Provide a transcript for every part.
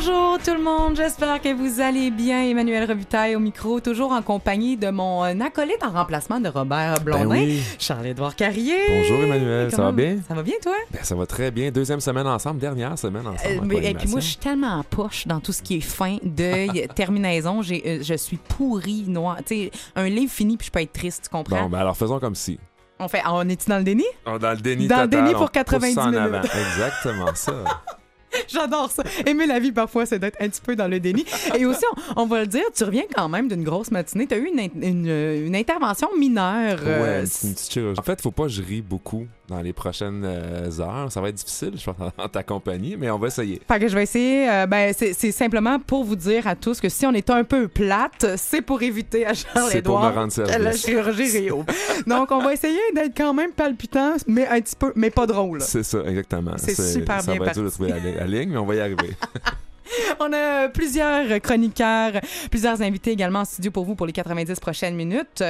Bonjour tout le monde, j'espère que vous allez bien. Emmanuel Revitaille au micro, toujours en compagnie de mon euh, acolyte en remplacement de Robert Blondin, Ben oui. Charles-Édouard Carrier. Bonjour Emmanuel, ça va bien? Ça va bien toi? Ben, ça va très bien. Deuxième semaine ensemble, dernière semaine ensemble. Euh, mais- et puis moi, je suis tellement en poche dans tout ce qui est fin, deuil, terminaison. J'ai, euh, je suis pourri, noir. Tu sais, un livre fini, puis je peux être triste, tu comprends? Bon, ben alors faisons comme si. On fait, on est-tu dans le déni? Oh, dans le déni Dans le déni pour pousse 90 ça en minutes. avant. Exactement ça. J'adore ça. Aimer la vie, parfois, c'est d'être un petit peu dans le déni. Et aussi, on, on va le dire, tu reviens quand même d'une grosse matinée. Tu as eu une, une, une intervention mineure. euh, Ouais, une petite chirurgie. En fait, faut pas que je rie beaucoup dans les prochaines euh, heures. Ça va être difficile, je pense, en ta compagnie, mais on va essayer. Fait que je vais essayer. euh, ben, c'est simplement pour vous dire à tous que si on est un peu plate, c'est pour éviter à Charles-Édouard la chirurgie Rio. Donc, on va essayer d'être quand même palpitant, mais un petit peu, mais pas drôle. C'est ça, exactement. C'est super ça bien va être dur de trouver la, la ligne, mais on va y arriver. On a plusieurs chroniqueurs, plusieurs invités également en studio pour vous pour les 90 prochaines minutes.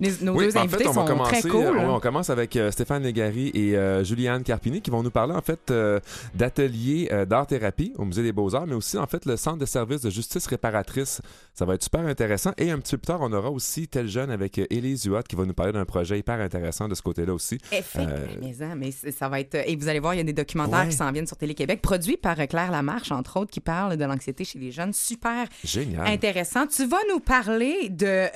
Nos Oui, deux en invités fait, on sont va commencer. très cool. oui, on commence avec euh, Stéphane Legary et euh, Juliane Carpini qui vont nous parler en fait euh, d'ateliers euh, d'art-thérapie au Musée des Beaux-Arts, mais aussi en fait le Centre de services de justice réparatrice. Ça va être super intéressant. Et un petit peu plus tard, on aura aussi Tel Jeune avec euh, Élise Huot qui va nous parler d'un projet hyper intéressant de ce côté-là aussi. Effectivement, mais, ça va être. Et vous allez voir, il y a des documentaires Ouais. qui s'en viennent sur Télé-Québec, produits par Claire Lamarche, entre autres, qui parlent de l'anxiété chez les jeunes. Super Génial. intéressant. Tu vas nous parler de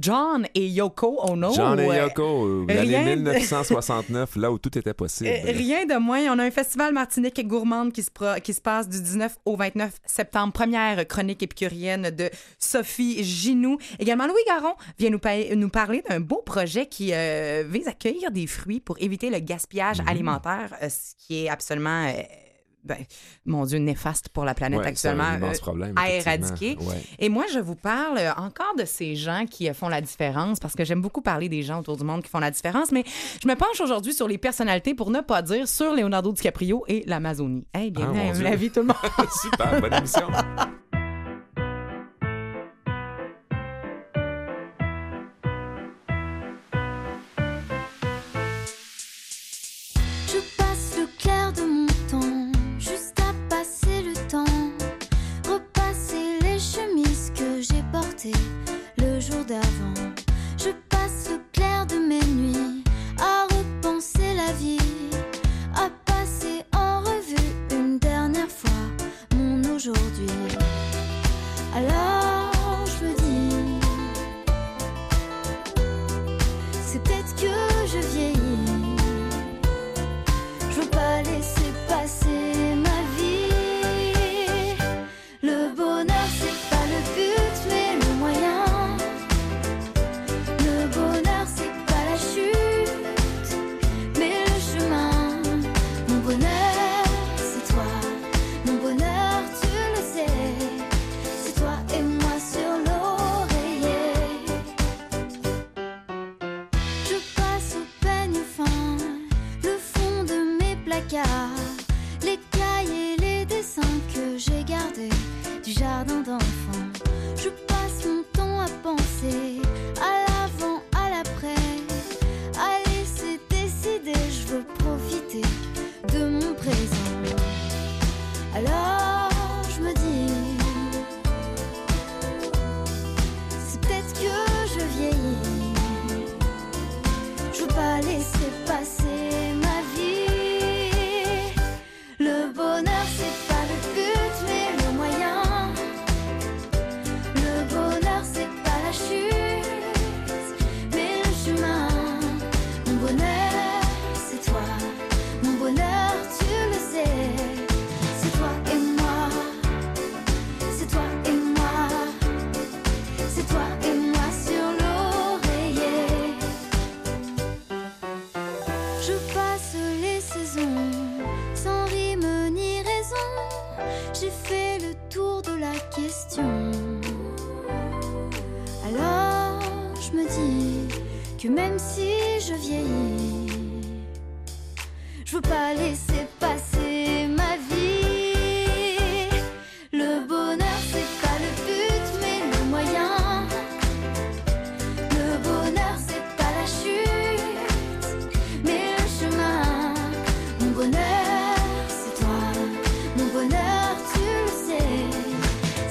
John et Yoko Ono. John et Euh, Yoko, euh, rien l'année de- 1969, là où tout était possible. Euh, rien de moins. On a un festival Martinique gourmande qui se, pro- qui se passe du 19 au 29 septembre. Première chronique épicurienne de Sophie Ginou. Également, Louis Garon vient nous, pa- nous parler d'un beau projet qui euh, vise à cueillir des fruits pour éviter le gaspillage Mhm. alimentaire, euh, ce qui est absolument, euh, ben, mon Dieu, néfaste pour la planète Ouais, actuellement. un euh, problème. à éradiquer. Ouais. et moi, je vous parle euh, encore de ces gens qui euh, font la différence, parce que j'aime beaucoup parler des gens autour du monde qui font la différence, mais je me penche aujourd'hui sur les personnalités, pour ne pas dire sur Leonardo DiCaprio et l'Amazonie. Hey, bienvenue Ah, la vie, tout le monde. Super, bonne émission.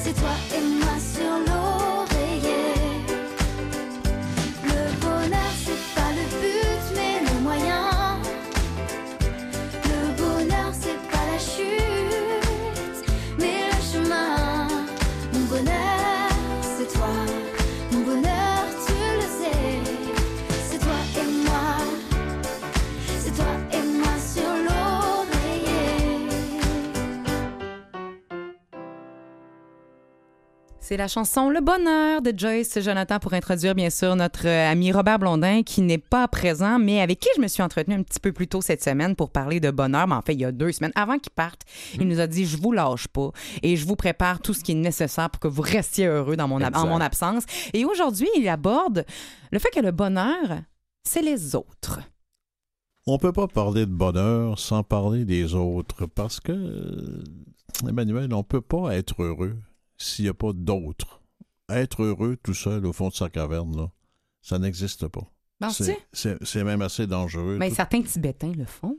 c'est toi et moi. C'est la chanson Le Bonheur de Joyce Jonathan pour introduire bien sûr notre euh, ami Robert Blondin qui n'est pas présent mais avec qui je me suis entretenue un petit peu plus tôt cette semaine pour parler de bonheur. Mais en fait, il y a deux semaines. Avant qu'il parte, il nous a dit je vous lâche pas et je vous prépare tout ce qui est nécessaire pour que vous restiez heureux dans mon, en mon absence. Et aujourd'hui, il aborde le fait que le bonheur, c'est les autres. On peut pas parler de bonheur sans parler des autres parce que, euh, Emmanuel, on peut pas être heureux s'il n'y a pas d'autres. Être heureux tout seul au fond de sa caverne, là, ça n'existe pas. C'est- même assez dangereux. Mais Tout- certains Tibétains le font.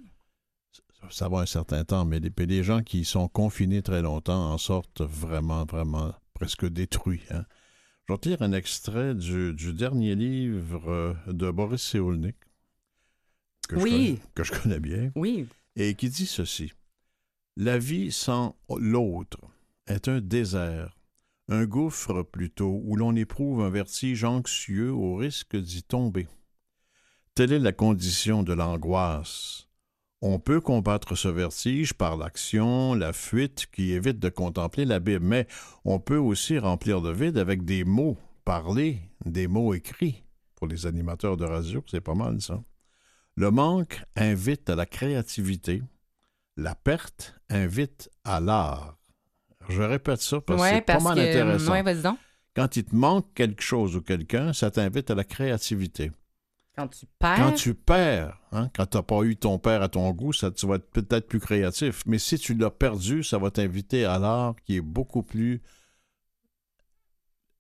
ça va un certain temps, mais les, les gens qui sont confinés très longtemps en sortent vraiment, vraiment presque détruits. Hein. Je lire un extrait du, du dernier livre euh, de Boris Cyrulnik, que, je Oui. connais, que je connais bien, Oui. et qui dit ceci. La vie sans l'autre est un désert, un gouffre plutôt, où l'on éprouve un vertige anxieux au risque d'y tomber. Telle est la condition de l'angoisse. On peut combattre ce vertige par l'action, la fuite qui évite de contempler l'abîme, mais on peut aussi remplir le vide avec des mots parlés, des mots écrits. Pour les animateurs de radio, c'est pas mal ça. Le manque invite à la créativité, la perte invite à l'art. Je répète ça parce que ouais, c'est pas parce mal que. intéressant. Ouais, vas-y donc. Quand il te manque quelque chose ou quelqu'un, ça t'invite à la créativité. Quand tu perds? Quand tu perds, hein, quand tu n'as pas eu ton père à ton goût, ça, tu vas être peut-être plus créatif. Mais si tu l'as perdu, ça va t'inviter à l'art qui est beaucoup plus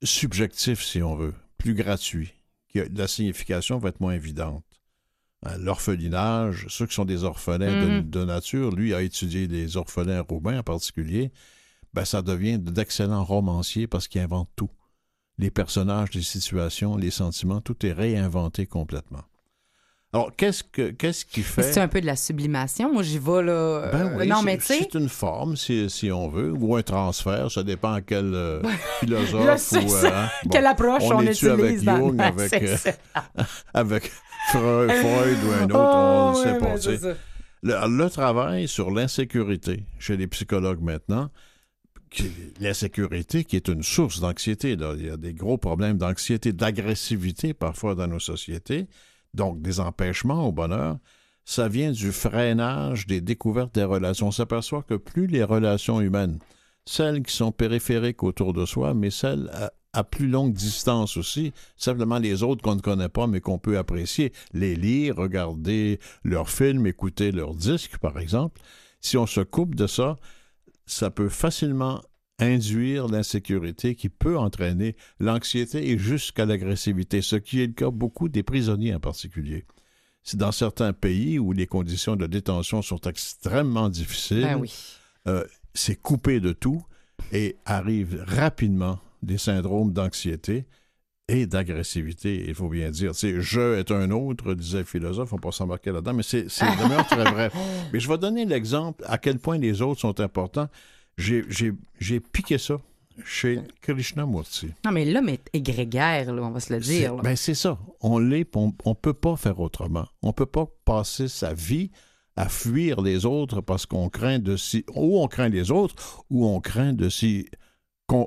subjectif, si on veut, plus gratuit. La signification va être moins évidente. Hein, L'orphelinage, ceux qui sont des orphelins de- Mhm. de, nature, lui a étudié les orphelins roumains en particulier, ben, ça devient d'excellents romanciers parce qu'ils inventent tout. Les personnages, les situations, les sentiments, tout est réinventé complètement. Alors, qu'est-ce, que, qu'est-ce qui fait... C'est un peu de la sublimation. Moi, j'y vais, là. Ben euh, oui, non, c'est- mais tu sais. c'est une forme, si, si on veut, ou un transfert, ça dépend à quel euh, Je philosophe ou... euh, hein, bon, Quelle approche on, on avec utilise dans Jung, avec, C'est euh, avec Freud, Freud ou un autre, Oh, on ne sait pas. ben. Le, le travail sur l'insécurité chez les psychologues maintenant, qui- l'insécurité qui est une source d'anxiété. Il y a des gros problèmes d'anxiété, d'agressivité parfois dans nos sociétés, donc des empêchements au bonheur. Ça vient du freinage des découvertes des relations. On s'aperçoit que plus les relations humaines, celles qui sont périphériques autour de soi, mais celles à plus longue distance aussi, simplement les autres qu'on ne connaît pas mais qu'on peut apprécier, les lire, regarder leurs films, écouter leurs disques par exemple, si on se coupe de ça, ça peut facilement induire l'insécurité qui peut entraîner l'anxiété et jusqu'à l'agressivité, ce qui est le cas beaucoup des prisonniers en particulier. C'est dans certains pays où les conditions de détention sont extrêmement difficiles, Ben oui. c'est coupé de tout et arrive rapidement des syndromes d'anxiété et d'agressivité, il faut bien dire. Je est un autre, disait le philosophe, on peut s'embarquer là-dedans, mais c'est demeure très vrai. Mais je vais donner l'exemple à quel point les autres sont importants. J'ai- piqué ça chez Krishnamurti. Non, mais l'homme est grégaire, là, on va se le dire. Ben, c'est ça. On l'est, on ne peut pas faire autrement. On peut pas passer sa vie à fuir les autres parce qu'on craint de s'y... Ou on craint les autres, ou on craint de con-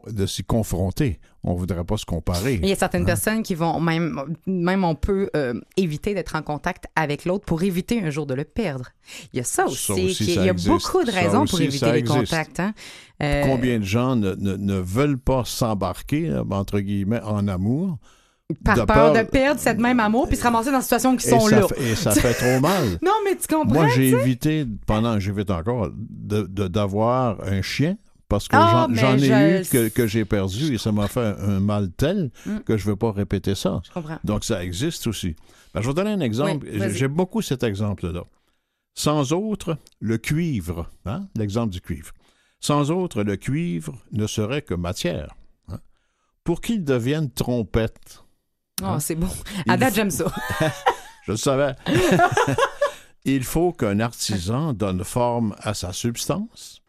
de s'y confronter. On voudrait pas se comparer. Il y a certaines Hein? personnes qui vont même, même on peut euh, éviter d'être en contact avec l'autre pour éviter un jour de le perdre. Il y a ça aussi. Ça il y a existe. beaucoup de raisons pour éviter les existe. contacts. hein. Euh, Combien de gens ne, ne- ne veulent pas s'embarquer, entre guillemets, en amour? par de peur, peur- de perdre cette même amour puis se ramasser dans une situation qui Et sont ça, là. et ça fait trop mal. Non, mais tu comprends? Moi, j'ai évité, pendant, j'évite encore, de- de- d'avoir un chien parce que Ah, j'en- ai eu que, que j'ai perdu et ça m'a fait un mal tel Mm. que je ne veux pas répéter ça. Je comprends. Donc, ça existe aussi. Ben, je vais donner un exemple. Oui. J'aime beaucoup cet exemple-là. Sans autre, le cuivre, hein, l'exemple du cuivre. Sans autre, le cuivre ne serait que matière. hein. Pour qu'il devienne trompette, Oh, Hein? c'est. Il À date, faut- j'aime ça. je le savais, il faut qu'un artisan donne forme à sa substance,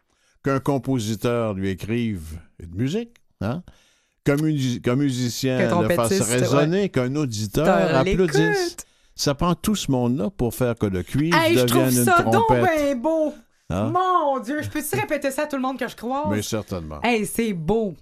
qu'un compositeur lui écrive une musique, hein, qu'un musi- qu'un musicien le fasse résonner, qu'un auditeur applaudisse. Ça prend tout ce monde-là pour faire que le cuivre Hey, je devienne une ça donc beau. hein? Mon Dieu, je peux-tu répéter ça à tout le monde que je croise? Mais certainement. Hey, c'est beau.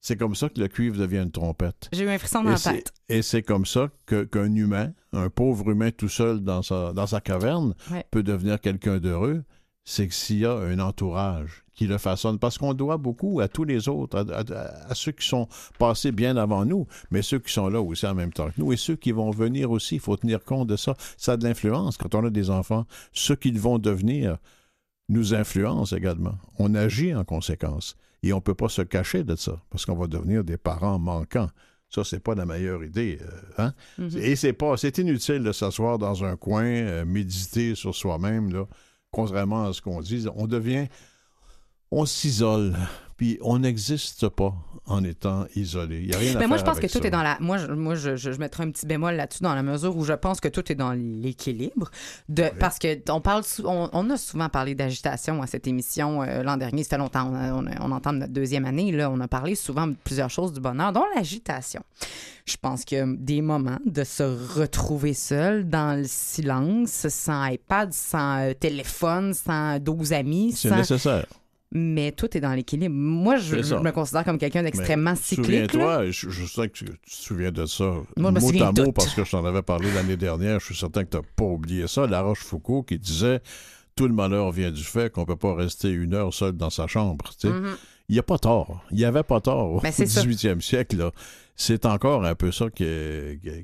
C'est comme ça que le cuivre devient une trompette. J'ai eu un frisson dans Et la tête. Et c'est comme ça que- qu'un humain, un pauvre humain tout seul dans sa, dans sa caverne, Ouais. peut devenir quelqu'un d'heureux. C'est que s'il y a un entourage qui le façonne, parce qu'on doit beaucoup à tous les autres, à, à- à ceux qui sont passés bien avant nous, mais ceux qui sont là aussi en même temps que nous, et ceux qui vont venir aussi, il faut tenir compte de ça. Ça a de l'influence quand on a des enfants. Ceux qu'ils vont devenir nous influencent également. On agit en conséquence. Et on ne peut pas se cacher de ça, parce qu'on va devenir des parents manquants. Ça, c'est pas la meilleure idée. euh, hein? Mhm. Et c'est pas, c'est inutile de s'asseoir dans un coin, euh, méditer sur soi-même, là. Contrairement à ce qu'on dit, on devient, on s'isole, puis on n'existe pas en étant isolé. Il y a rien à Mais moi, je pense que tout ça. est dans la. Moi, je, moi je, mettrais un petit bémol là-dessus dans la mesure où je pense que tout est dans l'équilibre. De, Parce que on parle, on, on a souvent parlé d'agitation à cette émission euh, l'an dernier. Ça fait longtemps. On, a- on, a- on entend notre deuxième année. Là, on a parlé souvent de plusieurs choses du bonheur, dont l'agitation. Je pense a des moments de se retrouver seul dans le silence, sans iPad, sans euh, téléphone, sans 12 amis, C'est sans... nécessaire. Mais tout est dans l'équilibre. Moi, je, me considère comme quelqu'un d'extrêmement cyclique. Souviens-toi, je, je sais que tu, tu te souviens de ça Moi, je me mot souviens à mot parce que je t'en avais parlé l'année dernière. Je suis certain que tu n'as pas oublié ça. La Rochefoucauld qui disait Tout le malheur vient du fait qu'on ne peut pas rester une heure seul dans sa chambre. tu sais. Mhm. Il n'y a pas tort. Il n'y avait pas tort au Ben, c'est ça. 18e siècle. C'est encore un peu ça qui,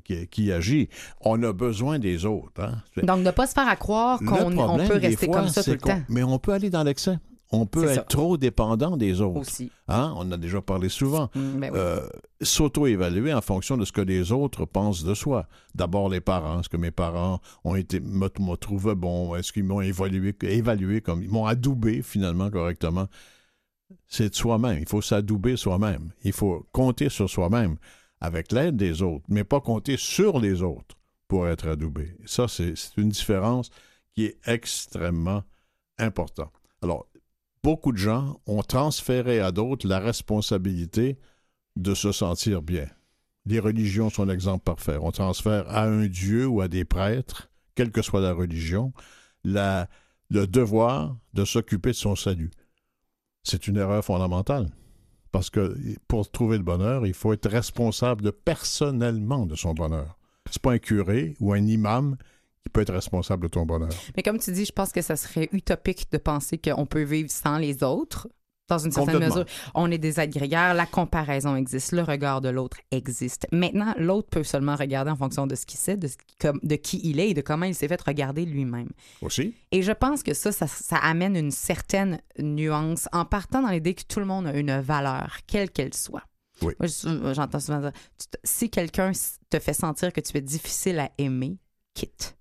qui- qui agit. On a besoin des autres. hein. Donc, ne pas se faire à croire qu'on peut rester fois, comme ça tout le temps Mais on peut aller dans l'excès. On peut être ça. trop dépendant des autres. aussi. Hein? On en a déjà parlé souvent. Mm, ben oui. Euh, S'auto-évaluer en fonction de ce que les autres pensent de soi. D'abord les parents. Est-ce que mes parents ont été me trouvé bon? Est-ce qu'ils m'ont évalué, évalué comme ils m'ont adoubé finalement correctement? C'est de soi-même. Il faut s'adouber soi-même. Il faut compter sur soi-même avec l'aide des autres, mais pas compter sur les autres pour être adoubé. Ça, c'est c'est une différence qui est extrêmement importante. Alors, beaucoup de gens ont transféré à d'autres la responsabilité de se sentir bien. Les religions sont l'exemple parfait. On transfère à un dieu ou à des prêtres, quelle que soit la religion, le devoir de s'occuper de son salut. C'est une erreur fondamentale. Parce que pour trouver le bonheur, il faut être responsable personnellement de son bonheur. C'est pas un curé ou un imam qui peut être responsable de ton bonheur. Mais comme tu dis, je pense que ça serait utopique de penser qu'on peut vivre sans les autres. Dans une certaine mesure, on est des êtres grégaires, la comparaison existe, le regard de l'autre existe. Maintenant, l'autre peut seulement regarder en fonction de ce qu'il sait, de, ce qui- comme- de qui il est et de comment il s'est fait regarder lui-même. Aussi, Et je pense que ça, ça, ça amène une certaine nuance en partant dans l'idée que tout le monde a une valeur, quelle qu'elle soit. Oui. J'entends souvent dire, si quelqu'un te fait sentir que tu es difficile à aimer, quitte.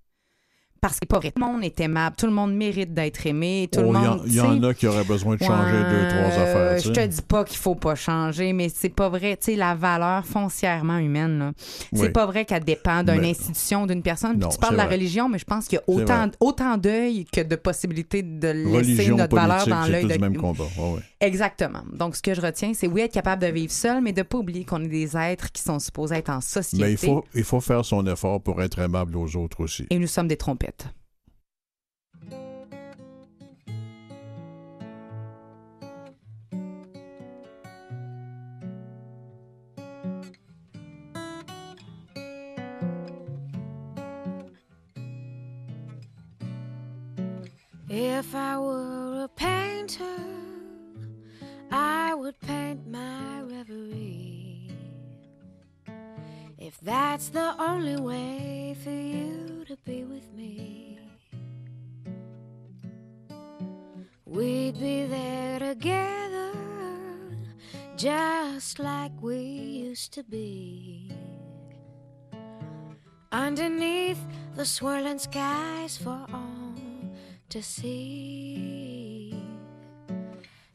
Parce que pas vrai. Tout le monde est aimable, tout le monde mérite d'être aimé, tout Oh, le il y en- monde. il y, en a qui auraient besoin de changer deux, trois affaires. Je te dis pas qu'il faut pas changer, mais c'est pas vrai. Tu sais, la valeur foncièrement humaine, c'est Oui. pas vrai qu'elle dépend d'une Mais- institution, d'une personne. Puis Non, tu parles de la vrai. religion, mais je pense qu'il y a autant, autant d'œil que de possibilités de laisser Religion, notre valeur dans l'œil de du même combat. Ouais. Exactement. Donc, ce que je retiens, c'est oui, être capable de vivre seul, mais de pas oublier qu'on est des êtres qui sont supposés être en société. Mais il faut, il faut faire son effort pour être aimable aux autres aussi. Et nous sommes des trompettes. If I were a painter, I would paint my reverie. If that's the only way for you to be with me, we'd be there together, just like we used to be. Underneath the swirling skies for all to see.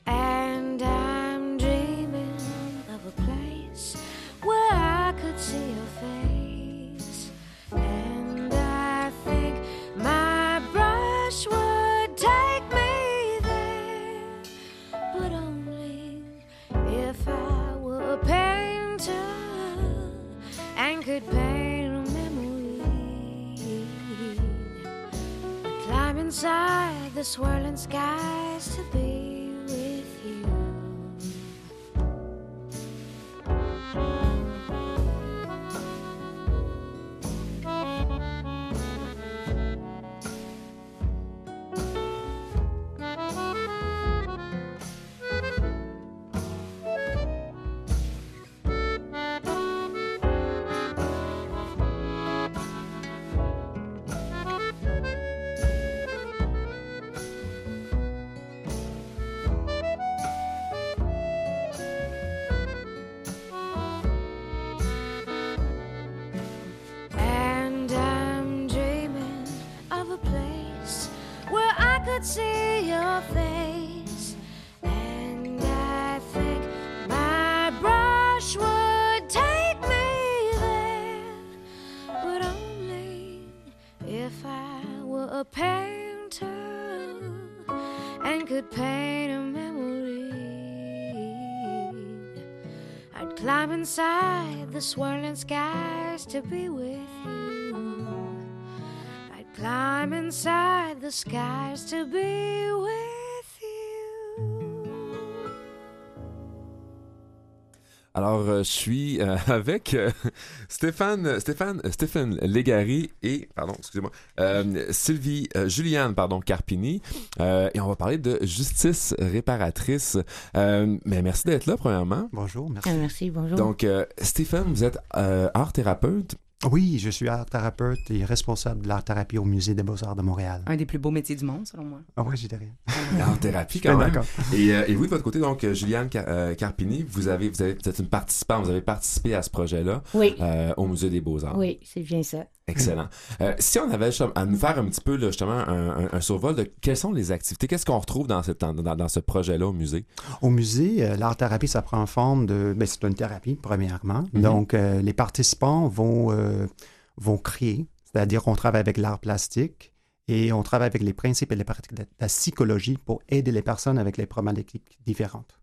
And I'm dreaming of a place where I could see your face. And I think my brush would take me there, but only if I were a painter and could paint a memory. I climb inside the swirling skies to be. Inside the swirling skies to be with you. I'd climb inside the skies to be Alors, euh, je suis euh, avec euh, Stéphane, Stéphane, Stéphane Légari et, pardon, excusez-moi, euh, Sylvie, euh, Juliane, pardon, Carpini, euh, et on va parler de justice réparatrice. Euh, mais merci d'être là, premièrement. Bonjour, merci. Merci, bonjour. Donc, euh, Stéphane, vous êtes euh, art thérapeute. Oui, je suis art thérapeute et responsable de l'art thérapie au Musée des Beaux-Arts de Montréal. Un des plus beaux métiers du monde, selon moi. Ah oui, j'y rien. Art thérapie, Je suis quand même. d'accord. Et, euh, et vous, de votre côté, donc, euh, Juliane Car- euh, Carpini, vous, avez, vous, avez, vous êtes une participante, vous avez participé à ce projet-là Oui, euh, au Musée des Beaux-Arts. oui, c'est bien ça. Excellent. Euh, si on avait à nous faire un petit peu là, justement un, un- un survol de quelles sont les activités, qu'est-ce qu'on retrouve dans, cette, dans, dans- dans ce projet-là au musée? Au musée, euh, l'art thérapie, ça prend forme de... Ben, c'est une thérapie, premièrement. Mhm. Donc, euh, les participants vont, vont créer, c'est-à-dire qu'on travaille avec l'art plastique et on travaille avec les principes et les pratiques de la psychologie pour aider les personnes avec les problématiques différentes.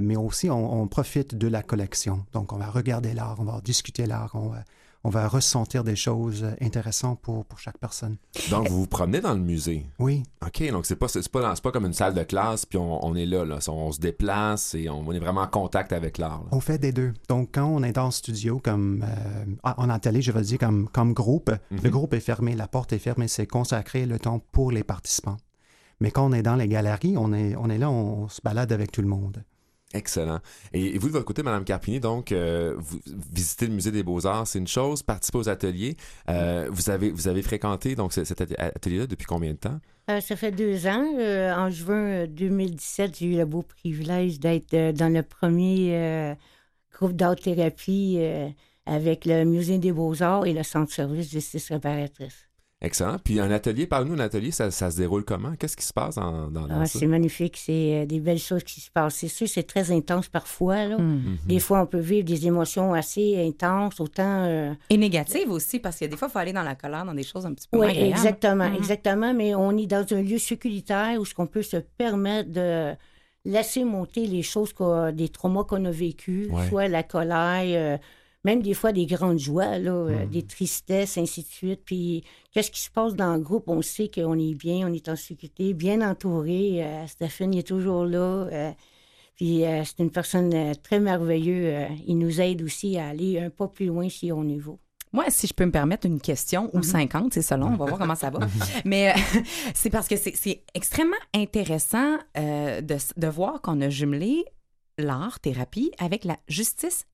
Mais aussi, on, on profite de la collection. Donc, on va regarder l'art, on va discuter l'art, on va, on va ressentir des choses intéressantes pour, pour chaque personne. Donc, vous vous promenez dans le musée? Oui, OK, donc c'est pas, c'est pas, dans- c'est pas comme une salle de classe, puis on, on est là, là. On se déplace et on, on est vraiment en contact avec l'art. là. On fait des deux. Donc, quand on est dans le studio, comme euh, en atelier, je veux dire, comme, comme groupe, Mhm. le groupe est fermé, la porte est fermée, c'est consacré le temps pour les participants. Mais quand on est dans les galeries, on est, on est là, on, se balade avec tout le monde. Excellent. Et, vous, de votre côté, Madame Carpini, donc, euh, vous visitez le musée des Beaux-Arts, c'est une chose, participer aux ateliers. Euh, vous, avez, fréquenté donc, ce- cet atelier-là depuis combien de temps? Euh, ça fait deux ans. en juin euh, 2017, j'ai eu le beau privilège d'être dans le premier groupe d'art-thérapie avec le Musée des Beaux-Arts et le Centre service justice réparatrice. Excellent. Puis un atelier, parle-nous d'un atelier, ça, ça se déroule comment? Qu'est-ce qui se passe dans, dans, dans Ah, ça? c'est magnifique, c'est euh, des belles choses qui se passent. C'est sûr, c'est très intense parfois. Là. Hmm. Mhm. Des fois, on peut vivre des émotions assez intenses, autant... euh, Et négative aussi, parce qu'il y a des fois, il faut aller dans la colère, dans des choses un petit peu Oui, exactement, Mhm. exactement. Mais on est dans un lieu sécuritaire où ce qu'on peut se permettre de laisser monter les choses, qu'on- des traumas qu'on a vécus, Ouais. soit la colère, euh, même des fois des grandes joies, là, euh, des tristesses, ainsi de suite. Puis qu'est-ce qui se passe dans le groupe? On sait qu'on est bien, on est en sécurité, bien entouré. Euh, Stéphane est toujours là. euh, puis euh, c'est une personne très merveilleuse. il nous aide aussi à aller un pas plus loin si on y va. Moi, si je peux me permettre une question, ou 50, c'est selon, on va voir comment ça va. Mais euh, c'est parce que c'est- extrêmement intéressant euh, de, de voir qu'on a jumelé l'art, thérapie, avec la justice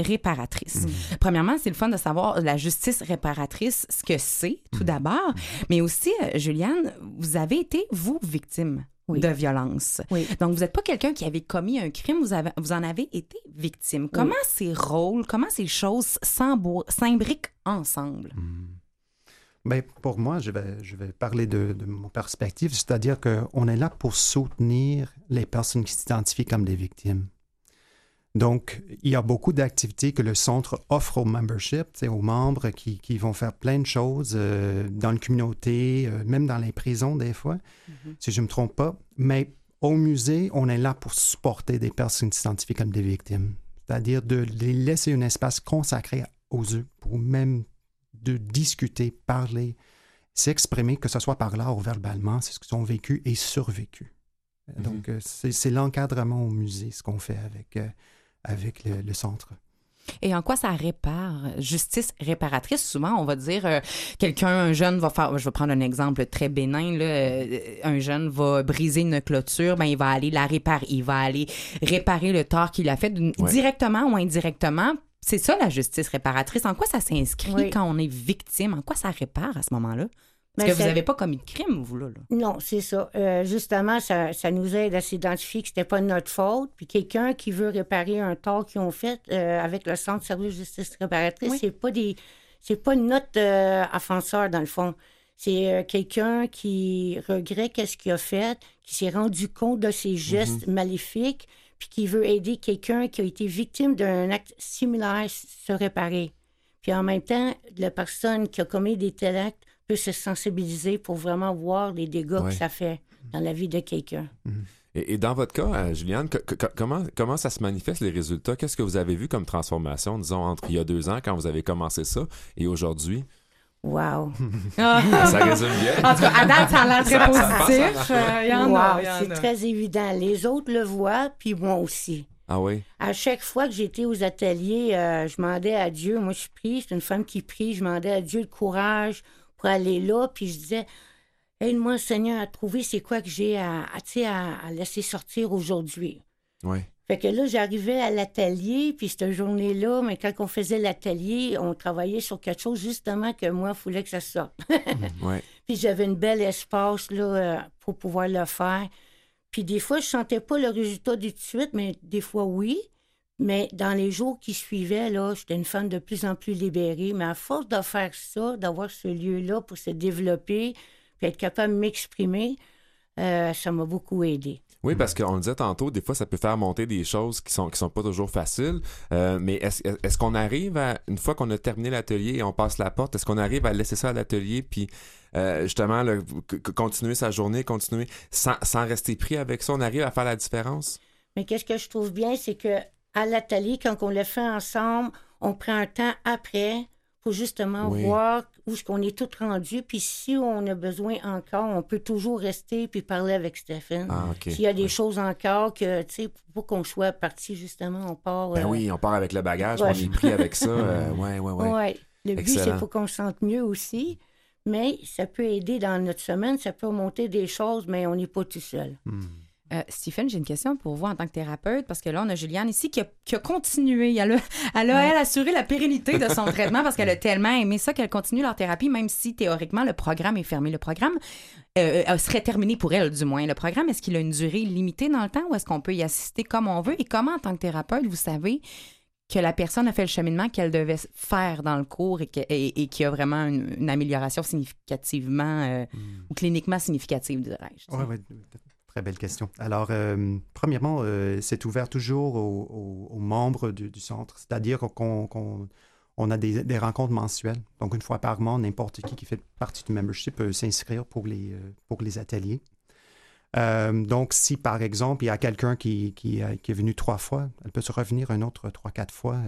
réparatrice. Premièrement, c'est le fun de savoir la justice réparatrice, ce que c'est, tout d'abord. Mais aussi, euh, Juliane, vous avez été, vous, victime Oui. de violence. Oui. Donc, vous n'êtes pas quelqu'un qui avait commis un crime, vous, avez, vous en avez été victime. Comment ces rôles, comment ces choses s'imbriquent ensemble? Ben, pour moi, je vais, je vais parler de, de mon perspective, c'est-à-dire qu'on est là pour soutenir les personnes qui s'identifient comme des victimes. Donc, il y a beaucoup d'activités que le centre offre au membership, aux membres qui, qui vont faire plein de choses euh, dans la communauté, euh, même dans les prisons des fois, si je ne me trompe pas. Mais au musée, on est là pour supporter des personnes qui s'identifient comme des victimes, c'est-à-dire de les laisser un espace consacré aux eux pour même de discuter, parler s'exprimer, que ce soit par l'art ou verbalement, c'est ce qu'ils ont vécu et survécu. Mhm. Donc, euh, c'est c'est l'encadrement au musée, ce qu'on fait avec, euh, avec le, le centre. Et en quoi ça répare? Justice réparatrice, souvent, on va dire, euh, quelqu'un, un jeune va faire, je vais prendre un exemple très bénin, là, euh, un jeune va briser une clôture, ben, il va aller la réparer, il va aller réparer le tort qu'il a fait Ouais. directement ou indirectement. C'est ça la justice réparatrice. En quoi ça s'inscrit Oui. quand on est victime? En quoi ça répare à ce moment-là? Parce Ben, que vous n'avez pas commis de crime, vous, là. là. Non, c'est ça. Euh, justement, ça, ça nous aide à s'identifier que c'était pas de notre faute. Puis quelqu'un qui veut réparer un tort qu'ils ont fait euh, avec le Centre de service de justice réparatrice, Oui. c'est pas des, c'est pas notre euh, offenseur dans le fond. C'est euh, quelqu'un qui regrette qu'est-ce qu'il a fait, qui s'est rendu compte de ses gestes maléfiques, puis qui veut aider quelqu'un qui a été victime d'un acte similaire se réparer. Puis en même temps, la personne qui a commis des tels actes peut se sensibiliser pour vraiment voir les dégâts Ouais. que ça fait dans la vie de quelqu'un. Et, et dans votre cas, euh, Juliane, co- co- comment, comment ça se manifeste les résultats? Qu'est-ce que vous avez vu comme transformation, disons, entre il y a deux ans, quand vous avez commencé ça, et aujourd'hui? Wow! Ça résume bien. En tout cas, à date, ça a l'air très Ça- ça passe, positif. Euh, Il y en Wow, a, il y en c'est a. très évident. Les autres le voient, puis moi aussi. Ah oui? À chaque fois que j'étais aux ateliers, euh, je demandais à Dieu, moi je prie, c'est une femme qui prie, je demandais à Dieu le courage pour aller là, puis je disais, aide-moi Seigneur à trouver c'est quoi que j'ai à, à, laisser sortir aujourd'hui. Oui. Fait que là, j'arrivais à l'atelier, puis cette journée-là, mais quand on faisait l'atelier, on travaillait sur quelque chose justement que moi, il que ça sorte. Oui. Puis j'avais une belle espace là, euh, pour pouvoir le faire. Puis des fois, je sentais pas le résultat du tout de suite, mais des fois, oui. Mais dans les jours qui suivaient, là, j'étais une femme de plus en plus libérée. Mais à force de faire ça, d'avoir ce lieu-là pour se développer, puis être capable de m'exprimer, euh, ça m'a beaucoup aidé. Oui, parce qu'on le disait tantôt, des fois, ça peut faire monter des choses qui sont, qui sont pas toujours faciles. Euh, mais est-ce qu'on arrive à, une fois qu'on a terminé l'atelier et on passe la porte, est-ce qu'on arrive à laisser ça à l'atelier puis euh, justement continuer sa journée, continuer sans, sans rester pris avec ça? On arrive à faire la différence? Mais qu'est-ce que je trouve bien, c'est que à l'atelier, quand on le fait ensemble, on prend un temps après pour justement Oui. voir où est-ce qu'on est tout rendu. Puis si on a besoin encore, on peut toujours rester puis parler avec Stéphane. Ah. S'il y a des choses encore que, tu sais, pour qu'on soit parti, justement, on part. Ben euh, oui, on part avec le bagage, Ouais. on est pris avec ça. euh, ouais, ouais, ouais. ouais. Le but, c'est pour qu'on se sente mieux aussi. Mais ça peut aider dans notre semaine, ça peut monter des choses, mais on n'est pas tout seul. Euh, Stephen, j'ai une question pour vous en tant que thérapeute, parce que là, on a Juliane ici qui a, qui a continué. Elle a, elle a, elle, assuré la pérennité de son traitement parce qu'elle a tellement aimé ça qu'elle continue leur thérapie, même si théoriquement, le programme est fermé. Le programme euh, euh, serait terminé pour elle, du moins. Le programme, est-ce qu'il a une durée limitée dans le temps ou est-ce qu'on peut y assister comme on veut? Et comment, en tant que thérapeute, vous savez que la personne a fait le cheminement qu'elle devait faire dans le cours et, que- et, et qu'il y a vraiment une, une amélioration significativement euh, ou cliniquement significative, dirais-je. Oui, oui, très belle question. Alors, euh, premièrement, euh, c'est ouvert toujours aux, membres du, centre, c'est-à-dire qu'on qu'on- on a des, rencontres mensuelles. Donc, une fois par mois, n'importe qui qui fait partie du membership peut s'inscrire pour les, euh, ateliers. Donc, si par exemple, il y a quelqu'un qui, qui, est venu trois fois, elle peut se revenir un autre trois, quatre fois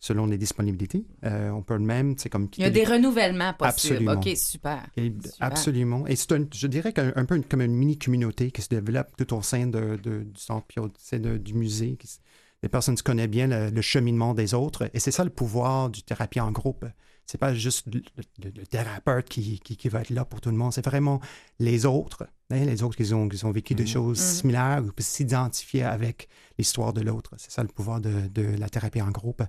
selon les disponibilités. Euh, on peut même, c'est comme Il y a des renouvellements possibles. Absolument. OK, super. et- Super. Absolument. Et c'est un- je dirais un peu une- comme une mini-communauté qui se développe tout au sein de, de- du centre, puis au sein de- du musée. qui les personnes qui connaissent bien le, le cheminement des autres. Et c'est ça le pouvoir du thérapie en groupe. C'est pas juste le, le- le thérapeute qui, qui, qui va être là pour tout le monde. C'est vraiment les autres, hein, les autres qui ont, qui ont vécu des choses Mhm. similaires ou s'identifier avec l'histoire de l'autre. C'est ça le pouvoir de, de la thérapie en groupe.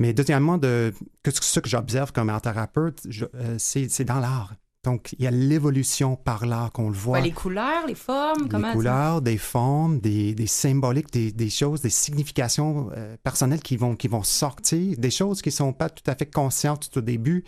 Mais deuxièmement, de, que ce que j'observe comme art thérapeute, euh, c'est dans l'art. Donc, il y a l'évolution par l'art qu'on le voit. Ouais, les couleurs, les formes, comment des couleurs, des formes, des, des symboliques, des, des choses, des significations euh, personnelles qui vont, qui vont sortir, des choses qui ne sont pas tout à fait conscientes tout au début.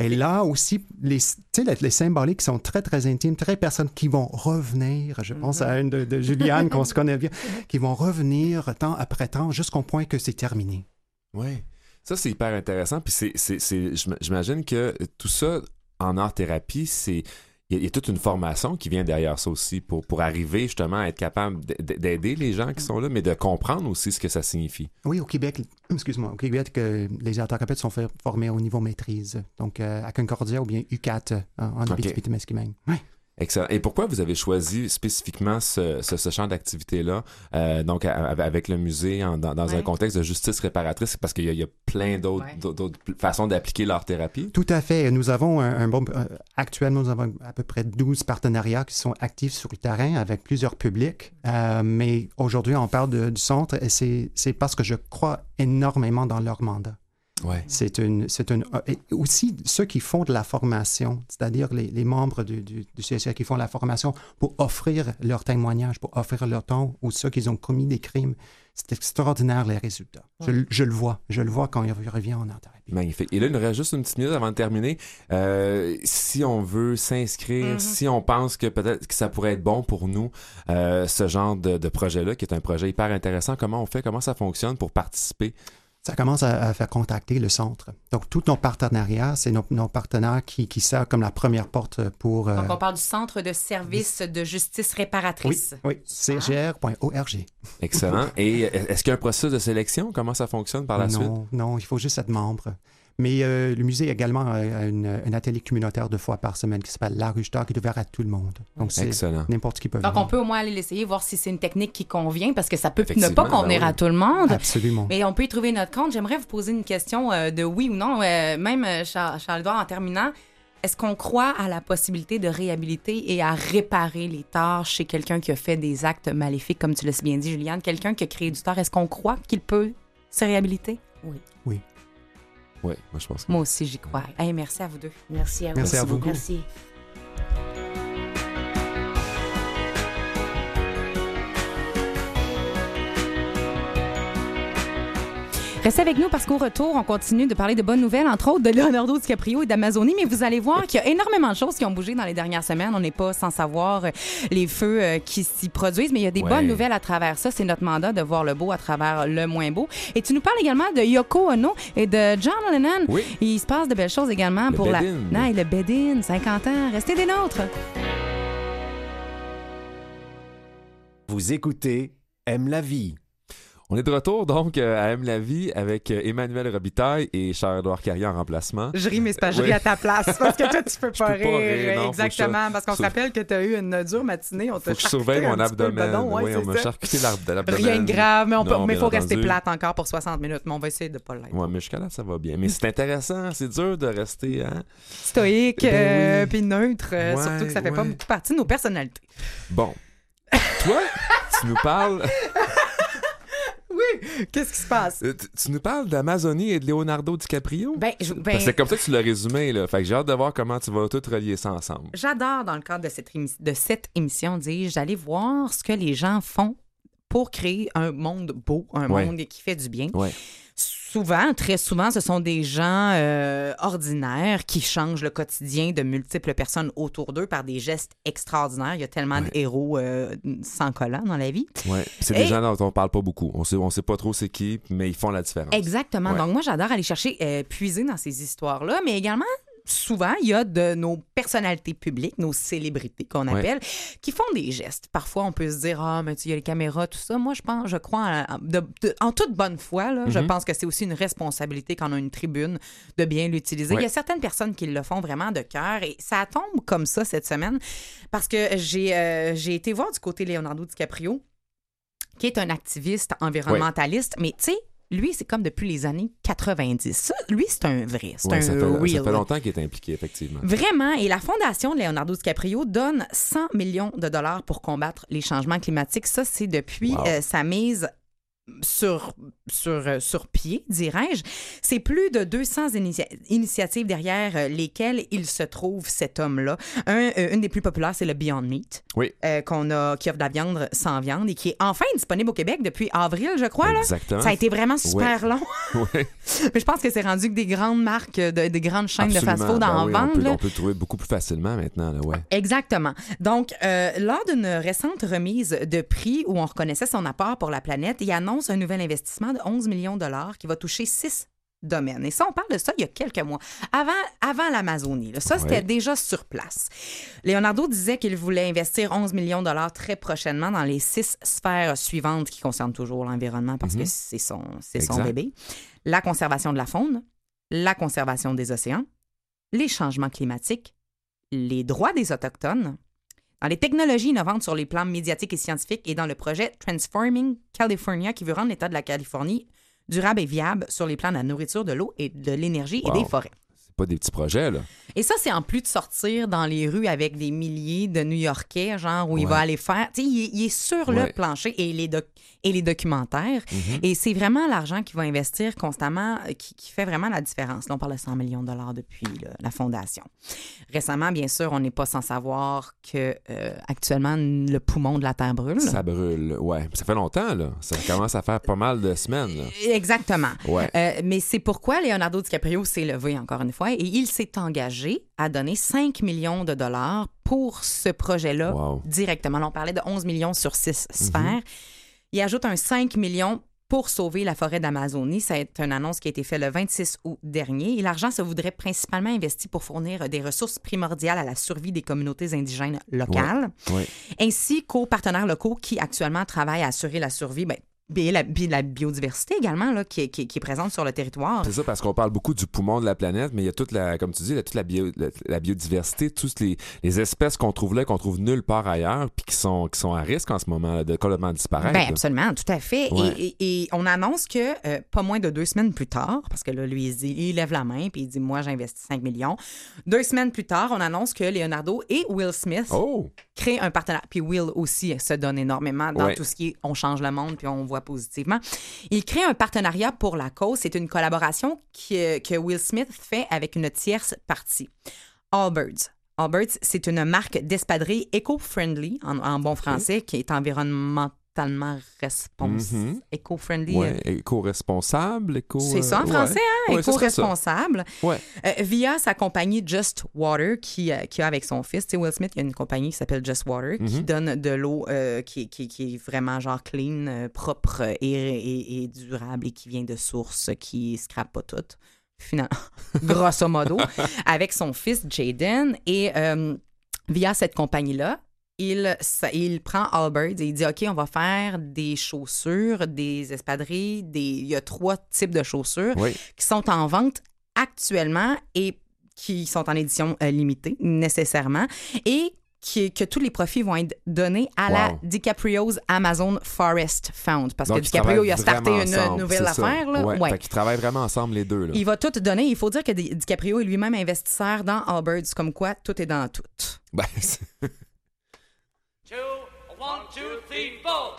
Et là aussi, les, les, les symboliques sont très, très intimes, très personnelles, qui vont revenir. Je pense à une de, de Juliane qu'on se connaît bien, qui vont revenir temps après temps jusqu'au point que c'est terminé. Oui. Ça, c'est hyper intéressant. Puis c'est, c'est, c'est- j'im- j'imagine que tout ça, en art-thérapie, c'est. il y, a, il y a toute une formation qui vient derrière ça aussi pour, pour arriver justement à être capable d'aider les gens qui sont là, mais de comprendre aussi ce que ça signifie. Oui, au Québec, excuse-moi, au Québec, euh, les orthopédagogues sont formés au niveau maîtrise. Donc, euh, à Concordia ou bien UCAT euh, en Ok. Abitibi-Témiscamingue. Oui. Excellent. Et pourquoi vous avez choisi spécifiquement ce, ce, ce champ d'activité-là, euh, donc à- avec le musée en- dans, dans un contexte de justice réparatrice, parce qu'il y, a- il y a plein d'autres Ouais. façons d'appliquer l'art thérapie. Tout à fait. Nous avons un, un bon. euh, actuellement, nous avons à peu près 12 partenariats qui sont actifs sur le terrain avec plusieurs publics. Euh, mais aujourd'hui, on parle de- du centre et c'est c'est parce que je crois énormément dans leur mandat. Ouais. C'est une, c'est une, et aussi ceux qui font de la formation, c'est-à-dire les, les membres du, du, du CSR qui font la formation pour offrir leur témoignage, pour offrir leur temps ou ceux qui ont commis des crimes. C'est extraordinaire les résultats. Je, je le vois, je le vois quand il revient en thérapie. Magnifique. Et là, il nous reste juste une petite minute avant de terminer. Euh, si on veut s'inscrire, Mhm. si on pense que peut-être que ça pourrait être bon pour nous, euh, ce genre de, de projet-là, qui est un projet hyper intéressant, comment on fait, comment ça fonctionne pour participer? Ça commence à, à faire contacter le centre. Donc, tous nos partenariats, c'est nos, nos partenaires qui, qui servent comme la première porte pour... euh, Donc, on parle du Centre de services de justice oui, réparatrice. oui, cgr.org. Excellent. Et est-ce qu'il y a un processus de sélection? Comment ça fonctionne par la suite? non, non, il faut juste être membre. Mais euh, le musée également a une, un atelier communautaire deux fois par semaine qui s'appelle La Ruche d'Or, qui est ouvert à tout le monde. Donc, c'est Excellent. n'importe qui peut Donc, venir. on peut au moins aller l'essayer, voir si c'est une technique qui convient, parce que ça peut ne pas convenir ben oui. à tout le monde. Absolument. Mais on peut y trouver notre compte. J'aimerais vous poser une question euh, de oui ou non. Euh, même euh, Charles, Charles Edouard, en terminant, est-ce qu'on croit à la possibilité de réhabiliter et à réparer les torts chez quelqu'un qui a fait des actes maléfiques, comme tu l'as si bien dit, Juliane, quelqu'un qui a créé du tort, est-ce qu'on croit qu'il peut se réhabiliter? Oui, moi je pense que Moi aussi, j'y crois. Hey, merci à vous deux. Merci à vous. Merci à vous. Merci. Restez avec nous parce qu'au retour, on continue de parler de bonnes nouvelles, entre autres de Leonardo DiCaprio et d'Amazonie, mais vous allez voir qu'il y a énormément de choses qui ont bougé dans les dernières semaines. On n'est pas sans savoir euh, les feux euh, qui s'y produisent, mais il y a des Ouais. bonnes nouvelles à travers ça. C'est notre mandat de voir le beau à travers le moins beau. Et tu nous parles également de Yoko Ono et de John Lennon. Oui. Il se passe de belles choses également Le pour la... bed-in. Non, le bed-in, 50 ans. Restez des nôtres. Vous écoutez Aime la vie. On est de retour donc euh, à Aime la vie avec euh, Emmanuel Robitaille et Charles-Édouard Carrière en remplacement. Je ris, mais c'est pas je Oui. ris à ta place. Parce que toi, tu peux pas, peux pas rire, non, faut que je- Exactement. Parce qu'on se faut- rappelle que tu as eu une dure matinée. On Faut t'a que je surveille mon abdomen. ouais, oui, on m'a charcuté l'ab- l'abdomen. Rien de grave, mais il faut rester plate encore pour 60 minutes. Mais on va essayer de pas l'être. Ouais, mais jusqu'à là, ça va bien. Mais c'est intéressant, c'est dur de rester. Hein? Stoïque, Ben euh, oui. puis neutre. Ouais, surtout que ça fait pas beaucoup partie de nos personnalités. Bon. Toi, tu nous parles. Qu'est-ce qui se passe? euh, tu- nous parles d'Amazonie et de Leonardo DiCaprio? Ben, je- ben, Parce que c'est comme ça que tu l'as résumé, là. Fait que j'ai hâte de voir comment tu vas tout relier ça ensemble. J'adore, dans le cadre de cette, émi- de cette émission, dis d'aller voir ce que les gens font pour créer un monde beau, un Ouais. monde qui fait du bien. Ouais. Souvent, très souvent, ce sont des gens euh, ordinaires qui changent le quotidien de multiples personnes autour d'eux par des gestes extraordinaires. Il y a tellement Ouais. de héros euh, sans collant dans la vie. Ouais. C'est Et- des gens dont on parle pas beaucoup. On sait, on sait pas trop c'est qui, mais ils font la différence. Exactement. Ouais. Donc, moi, j'adore aller chercher, euh, puiser dans ces histoires-là, mais également. Souvent, il y a de nos personnalités publiques, nos célébrités qu'on Ouais. appelle, qui font des gestes. Parfois, on peut se dire ah mais tu sais, il y a les caméras, tout ça. Moi, je pense, je crois en, de- de- en toute bonne foi. Là, Je Mhm. pense que c'est aussi une responsabilité quand on a une tribune de bien l'utiliser. Ouais. Il y a certaines personnes qui le font vraiment de cœur et ça tombe comme ça cette semaine parce que j'ai euh, j'ai été voir du côté Leonardo DiCaprio qui est un activiste environnementaliste, mais tu sais, lui, c'est comme depuis les années 90. Ça, lui, c'est un vrai, c'est Ouais, un ça, fait, ça real. fait longtemps qu'il est impliqué, effectivement. Vraiment, et la fondation de Leonardo DiCaprio donne 100 millions de dollars pour combattre les changements climatiques. Ça, c'est depuis Wow. euh, sa mise sur, sur, euh, sur pied, dirais-je. C'est plus de 200 initia- initiatives derrière euh, lesquelles il se trouve cet homme-là. Un, euh, une des plus populaires, c'est le Beyond Meat, Oui. euh, qu'on a, qui offre de la viande sans viande et qui est enfin disponible au Québec depuis avril, je crois. Là. Exactement. Ça a été vraiment super long. Ouais, Mais je pense que c'est rendu que des grandes marques, de- des grandes chaînes de fast-food Ben en oui, vendent. On peut, là. on peut le trouver beaucoup plus facilement maintenant, là, ouais. Exactement. Donc, euh, lors d'une récente remise de prix où on reconnaissait son apport pour la planète, il annonce un nouvel investissement de 11 millions de dollars qui va toucher six domaine. Et ça, on parle de ça il y a quelques mois, avant, avant l'Amazonie. Ça, c'était déjà sur place. Leonardo disait qu'il voulait investir 11 millions de dollars très prochainement dans les six sphères suivantes qui concernent toujours l'environnement parce que c'est son, c'est son Exact. bébé. La conservation de la faune, la conservation des océans, les changements climatiques, les droits des Autochtones, dans les technologies innovantes sur les plans médiatiques et scientifiques et dans le projet Transforming California qui veut rendre l'État de la Californie durable et viable sur les plans de la nourriture, de l'eau et de l'énergie Wow. et des forêts. C'est pas des petits projets, là. Et ça, c'est en plus de sortir dans les rues avec des milliers de New-Yorkais, genre où il va aller faire. Tu sais, il, est- il est sur le plancher et les, doc- et les documentaires. Mhm. Et c'est vraiment l'argent qu'il va investir constamment euh, qui, qui fait vraiment la différence. Là, on parle de 100 millions de dollars depuis la fondation. Récemment, bien sûr, on n'est pas sans savoir que euh, actuellement le poumon de la Terre brûle. Ça brûle. Ouais. Ça fait longtemps, là. Ça commence à faire pas mal de semaines, là. Exactement. Ouais. Euh, mais c'est pourquoi Leonardo DiCaprio s'est levé encore une fois et il s'est engagé à donner 5 millions de dollars pour ce projet-là Wow. directement. Là, on parlait de 11 millions sur 6 Mhm. sphères. Il ajoute un 5 millions pour sauver la forêt d'Amazonie. C'est une annonce qui a été faite le 26 août dernier. Et l'argent se voudrait principalement investi pour fournir des ressources primordiales à la survie des communautés indigènes locales, Ouais. ainsi qu'aux partenaires locaux qui actuellement travaillent à assurer la survie ben, et la, la biodiversité également là, qui, est- qui est- qui est présente sur le territoire. C'est ça, parce qu'on parle beaucoup du poumon de la planète, mais il y a toute la, comme tu dis, il y a toute la, bio- la, la biodiversité, toutes les, les espèces qu'on trouve là, qu'on trouve nulle part ailleurs, puis qui sont, qui sont à risque en ce moment là, de complètement disparaître. Ben, là. absolument, tout à fait. Ouais. Et, et- et on annonce que euh, pas moins de deux semaines plus tard, parce que là, lui, il, lève la main puis il dit Moi, j'investis 5 millions. Deux semaines plus tard, on annonce que Leonardo et Will Smith Oh! créent un partenariat. Puis Will aussi se donne énormément dans Ouais. tout ce qui est on change le monde puis on voit positivement. Il crée un partenariat pour la cause. C'est une collaboration qui- que Will Smith fait avec une tierce partie. Allbirds. Allbirds, c'est une marque d'espadrilles éco-friendly, en, en bon français, qui est environnementalement responsable. Mhm. Éco-friendly. Ouais, éco-responsable, éco... C'est ça en euh, français, hein? ouais. Éco-responsable. Euh, via sa compagnie Just Water, qui, euh, qui a avec son fils, tu sais, Will Smith, il y a une compagnie qui s'appelle Just Water, qui Mhm. donne de l'eau euh, qui, qui, qui est vraiment genre clean, euh, propre et, et, et durable et qui vient de sources qui scrape pas tout. Finalement, grosso modo, avec son fils Jaden. Et via cette compagnie-là, il, ça- il prend Allbirds et il dit OK, on va faire des chaussures, des espadrilles, des, il y a trois types de chaussures Oui. qui sont en vente actuellement et qui sont en édition euh, limitée nécessairement et qui- que tous les profits vont être donnés à la. DiCaprio's Amazon Forest Fund. Parce Donc, que ils DiCaprio, il a starté une ensemble, nouvelle affaire. Là. Ouais. Ouais. Fait qu'ils travaillent vraiment ensemble, les deux. Là. Il va tout donner. Il faut dire que Di- DiCaprio est lui-même investisseur dans Allbirds, comme quoi tout est dans tout. Ben, two, one, two, three, four.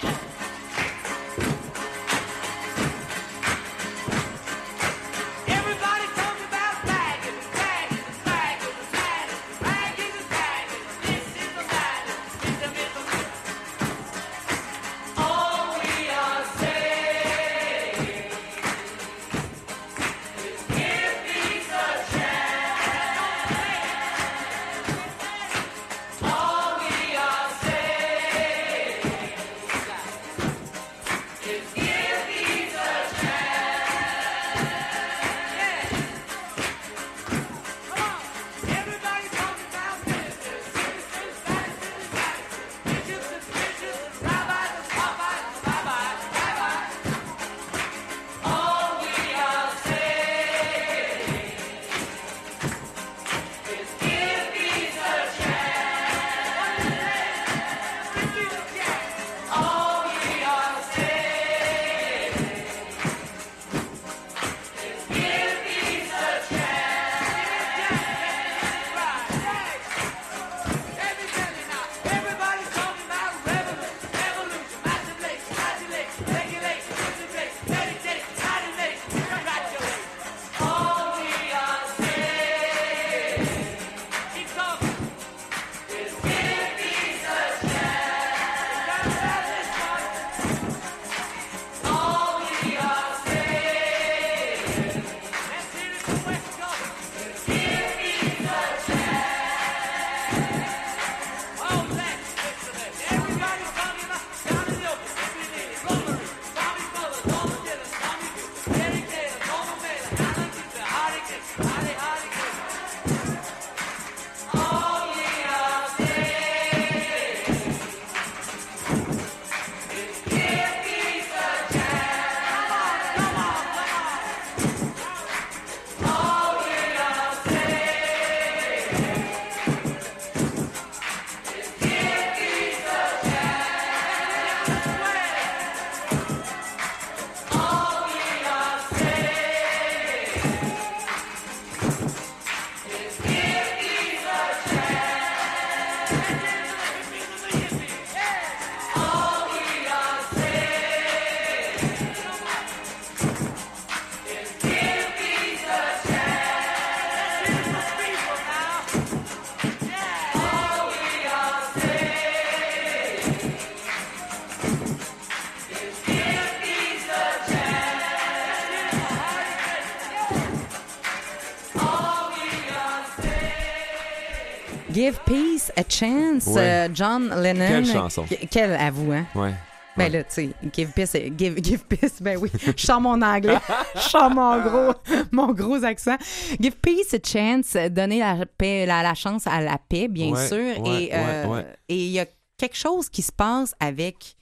A Chance, Ouais. euh, John Lennon. Quelle chanson. Que- Quelle avoue, hein? Ouais. Ben là, tu sais, give peace, give, give peace, ben oui, je sors mon anglais, je sors mon gros, mon gros accent. Give peace a chance, donner la, paix, la, la chance à la paix, bien Ouais, sûr. ouais, euh, et il y a quelque chose qui se passe avec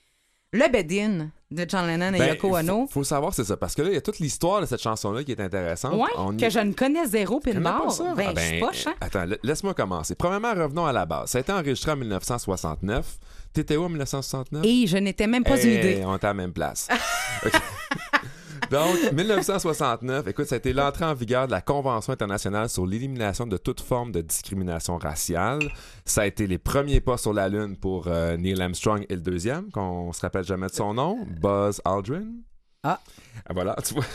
le bed-in de John Lennon et Ben, Yoko faut- Ono. Faut, savoir, c'est ça. Parce que là, il y a toute l'histoire de cette chanson-là qui est intéressante. Ouais, On que je ne connais zéro barre. ça? Ben, Ah je suis ben, poche, hein? Attends, la- laisse-moi commencer. Premièrement, revenons à la base. Ça a été enregistré en 1969. T'étais où en 1969? Et je n'étais même pas une Hey, idée. On est à la même place. Donc, 1969, écoute, ça a été l'entrée en vigueur de la Convention internationale sur l'élimination de toute forme de discrimination raciale. Ça a été les premiers pas sur la Lune pour euh, Neil Armstrong et le deuxième, qu'on se rappelle jamais de son nom, Buzz Aldrin. Ah. Voilà, tu vois.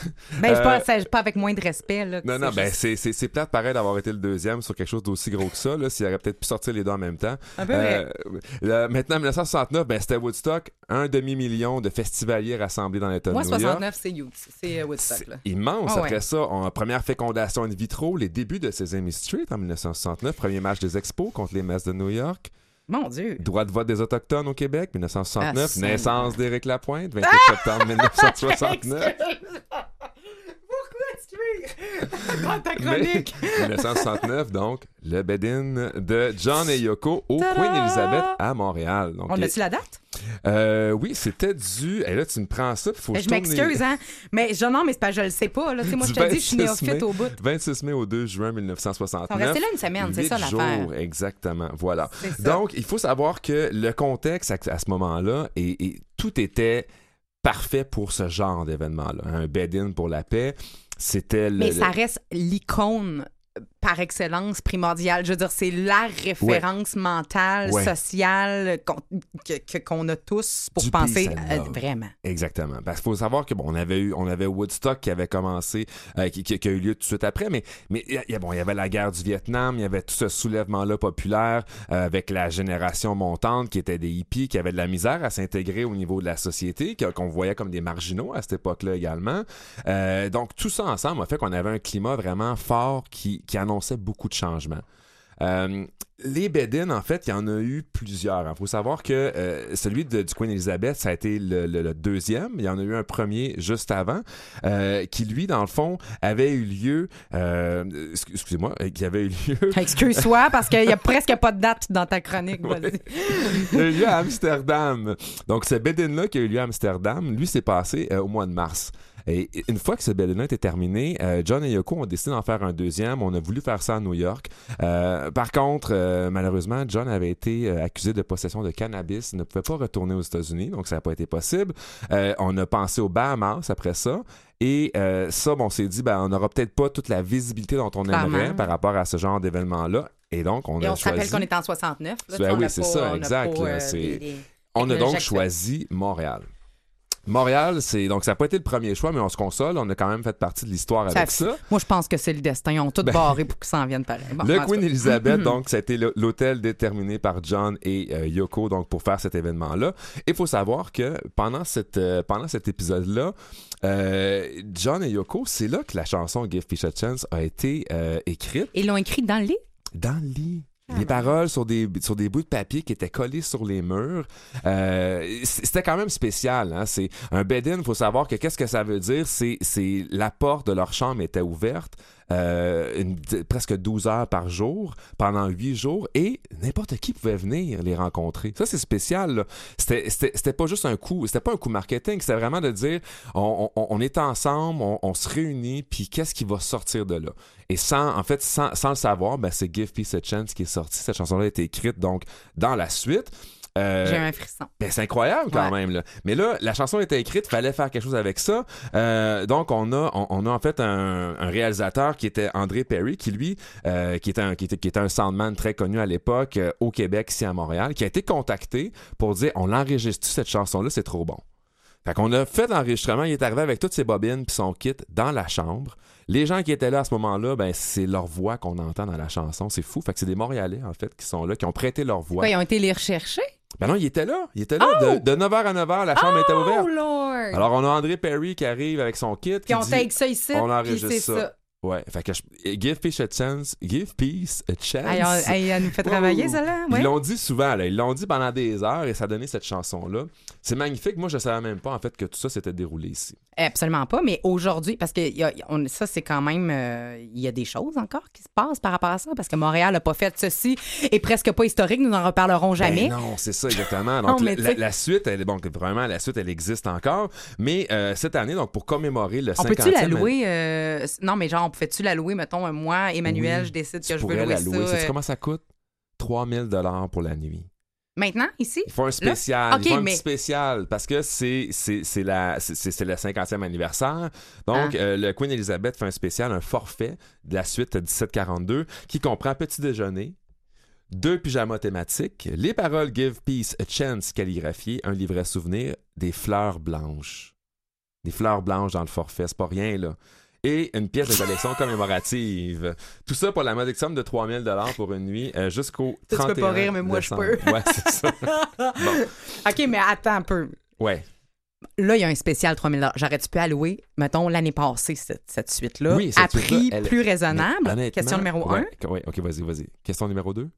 Ben, je Euh, pas, pas avec moins de respect. Là, non, non, ben juste c'est, c'est, plate pareil d'avoir été le deuxième sur quelque chose d'aussi gros que ça, s'il aurait peut-être pu sortir les deux en même temps. un peu vrai. Euh, là, maintenant, en 1969, ben, c'était Woodstock, un demi-million de festivaliers rassemblés dans l'État Moi, de New York. 69, c'est Youth. C'est euh, Woodstock. Là. immense. Ah Après ouais. ça, on première fécondation in vitro, les débuts de Sesame Street en 1969, premier match des Expos contre les Mets de New York, Mon Dieu. droit de vote des Autochtones au Québec, 1969, Ah, naissance d'Éric Lapointe, 28 septembre 1969. Dans ta Mais, chronique. 1969, donc, le bed-in de John et Yoko au Ta-da! Queen Elizabeth à Montréal. Donc, On a-tu la date? euh, oui, c'était du. Et là, tu me prends ça, faut que je je tourne les- m'excuse, hein. Mais je, non, mais c'est pas, je le sais pas. Là. Tu sais, Moi, Du je te dis, je suis 26 néophyte mai. au bout. 26 mai au 2 juin Ils 1969. sont restés là une semaine, c'est ça l'affaire. jours, exactement. Voilà. Donc, il faut savoir que le contexte à, à ce moment-là, et, et tout était parfait pour ce genre d'événement-là. Un bed-in pour la paix, c'était le... Mais ça reste l'icône par excellence primordiale. Je veux dire, c'est la référence mentale, Ouais. sociale qu'on que- qu'on a tous pour Du penser euh, vraiment. Exactement. Parce qu'il faut savoir que bon, on avait eu, on avait Woodstock qui avait commencé, euh, qui, qui- a eu lieu tout de suite après, mais mais il y, a- bon, il y avait la guerre du Vietnam, il y avait tout ce soulèvement-là populaire euh, avec la génération montante qui était des hippies, qui avaient de la misère à s'intégrer au niveau de la société, qu'on voyait comme des marginaux à cette époque-là également. Donc tout ça ensemble a fait qu'on avait un climat vraiment fort qui, qui annonçait beaucoup de changements. Euh, les bed en fait, il y en a eu plusieurs. Il faut savoir que euh, celui de, du Queen Elizabeth, ça a été le, le- le deuxième. Il y en a eu un premier juste avant, euh, qui lui, dans le fond, avait eu lieu. excu- excusez-moi, qui avait eu lieu. Excuse-toi, parce qu'il y a presque pas de date dans ta chronique. Vas-y. Il a eu lieu à Amsterdam. Donc, ce bed-in-là qui a eu lieu à Amsterdam, lui, s'est passé au mois de mars. Et une fois que ce bed-in était terminé, euh, John et Yoko ont décidé d'en faire un deuxième. On a voulu faire ça à New York. Euh, par contre, euh, malheureusement, John avait été accusé de possession de cannabis. Il ne pouvait pas retourner aux États-Unis, donc ça n'a pas été possible. On a pensé aux Bahamas après ça. Et ça, bon, on s'est dit, ben, on n'aura peut-être pas toute la visibilité dont on aimerait par rapport à ce genre d'événement-là. Et donc, on Et a on se rappelle qu'on est en 69. là, Ben oui, c'est ça, exact, là, euh, On a donc choisi Montréal. Montréal, c'est donc ça n'a pas été le premier choix, mais on se console. On a quand même fait partie de l'histoire avec fait- ça. Moi, je pense que c'est le destin. Ils ont tout Ben- barré pour qu'ils s'en viennent pareil. Bon, le Queen. Elizabeth, donc, le- l'hôtel déterminé par John et euh, Yoko, donc, pour faire cet événement-là. Il faut savoir que pendant, cette, euh, pendant cet épisode-là, euh, John et Yoko, c'est là que la chanson Give Fish a Chance a été écrite Ils l'ont écrit dans le lit? dans le lit. Ah, Les paroles sur des, sur des bouts de papier qui étaient collés sur les murs. Euh, C'était quand même spécial. Hein? C'est un bed-in, il faut savoir que qu'est-ce que ça veut dire? C'est c'est la porte de leur chambre était ouverte euh, une- presque 12 heures par jour pendant 8 jours et n'importe qui pouvait venir les rencontrer. Ça, c'est spécial. c'était pas juste un coup, c'était pas un coup marketing, c'était vraiment de dire on, on- on est ensemble, on, on se réunit, puis qu'est-ce qui va sortir de là? Et sans, en fait, sans, sans le savoir, ben, c'est Give Peace a Chance qui est sorti. Cette chanson-là a été écrite donc dans la suite. Euh, J'ai un frisson. ben, c'est incroyable quand Ouais. même. Là. Mais là, la chanson était écrite, fallait faire quelque chose avec ça. Euh, donc, on a, on, on a en fait un, un réalisateur qui était André Perry, qui lui, euh, qui, était un, qui, était, qui était un soundman très connu à l'époque au Québec, ici à Montréal, qui a été contacté pour dire on l'enregistre cette chanson-là, c'est trop bon. Fait qu'on a fait l'enregistrement, il est arrivé avec toutes ses bobines puis son kit dans la chambre. Les gens qui étaient là à ce moment-là, ben c'est leur voix qu'on entend dans la chanson, c'est fou. Fait que c'est des Montréalais en fait qui sont là, qui ont prêté leur voix. Quoi, ils ont été les rechercher? Ben non, il était là. Il était là. De, de 9h à 9h, la chambre était ouverte. Oh, Lord! Alors, on a André Perry qui arrive avec son kit. puis qui on dit, take ça ici, on enregistre ça. Ouais, fait que je- Give Peace a Chance. Give Peace a Chance. Hey, on- hey, elle nous fait travailler, ça, là. Ils l'ont dit souvent, là. ils l'ont dit pendant des heures et ça a donné cette chanson-là. C'est magnifique. Moi, je savais même pas en fait que tout ça s'était déroulé ici. Absolument pas, mais aujourd'hui, parce que il y a- on- ça, c'est quand même. euh, Il y a des choses encore qui se passent par rapport à ça, parce que Montréal n'a pas fait ceci et presque pas historique, nous n'en reparlerons jamais. Ben non, c'est ça exactement. Donc la, suite, elle est bon, vraiment la suite, elle existe encore. Mais euh, cette année, donc pour commémorer le on 50e, peut-tu la louer? euh, Non, mais genre, peut-tu la louer, mettons, moi, Emmanuel, Oui, je décide que je veux louer la louer. ça. Euh, comment ça coûte? 3000 dollars pour la nuit. Maintenant, ici? Ils font un spécial. OK, ils font un mais- petit spécial parce que c'est c'est c'est la c'est- c'est c'est le 50e anniversaire. Donc Ah. euh, le Queen Elizabeth fait un spécial, un forfait de la suite 1742 qui comprend petit déjeuner, deux pyjamas thématiques, les paroles Give Peace a Chance calligraphiées, un livret souvenir, des fleurs blanches. Des fleurs blanches dans le forfait, c'est pas rien là. Et une pièce de collection commémorative. Tout ça pour la modique somme de 3000 dollars pour une nuit euh, jusqu'au Tu peux 31 pas rire, mais moi, je peux. Ouais, c'est ça. Bon. OK, mais attends un peu. Ouais. Là, il y a un spécial 3000 J'aurais-tu pu allouer, mettons, l'année passée, cette, cette suite-là, Oui, à prix elle- plus raisonnable? Question numéro ouais, 1. ouais, ok, vas-y, vas-y. Question numéro 2.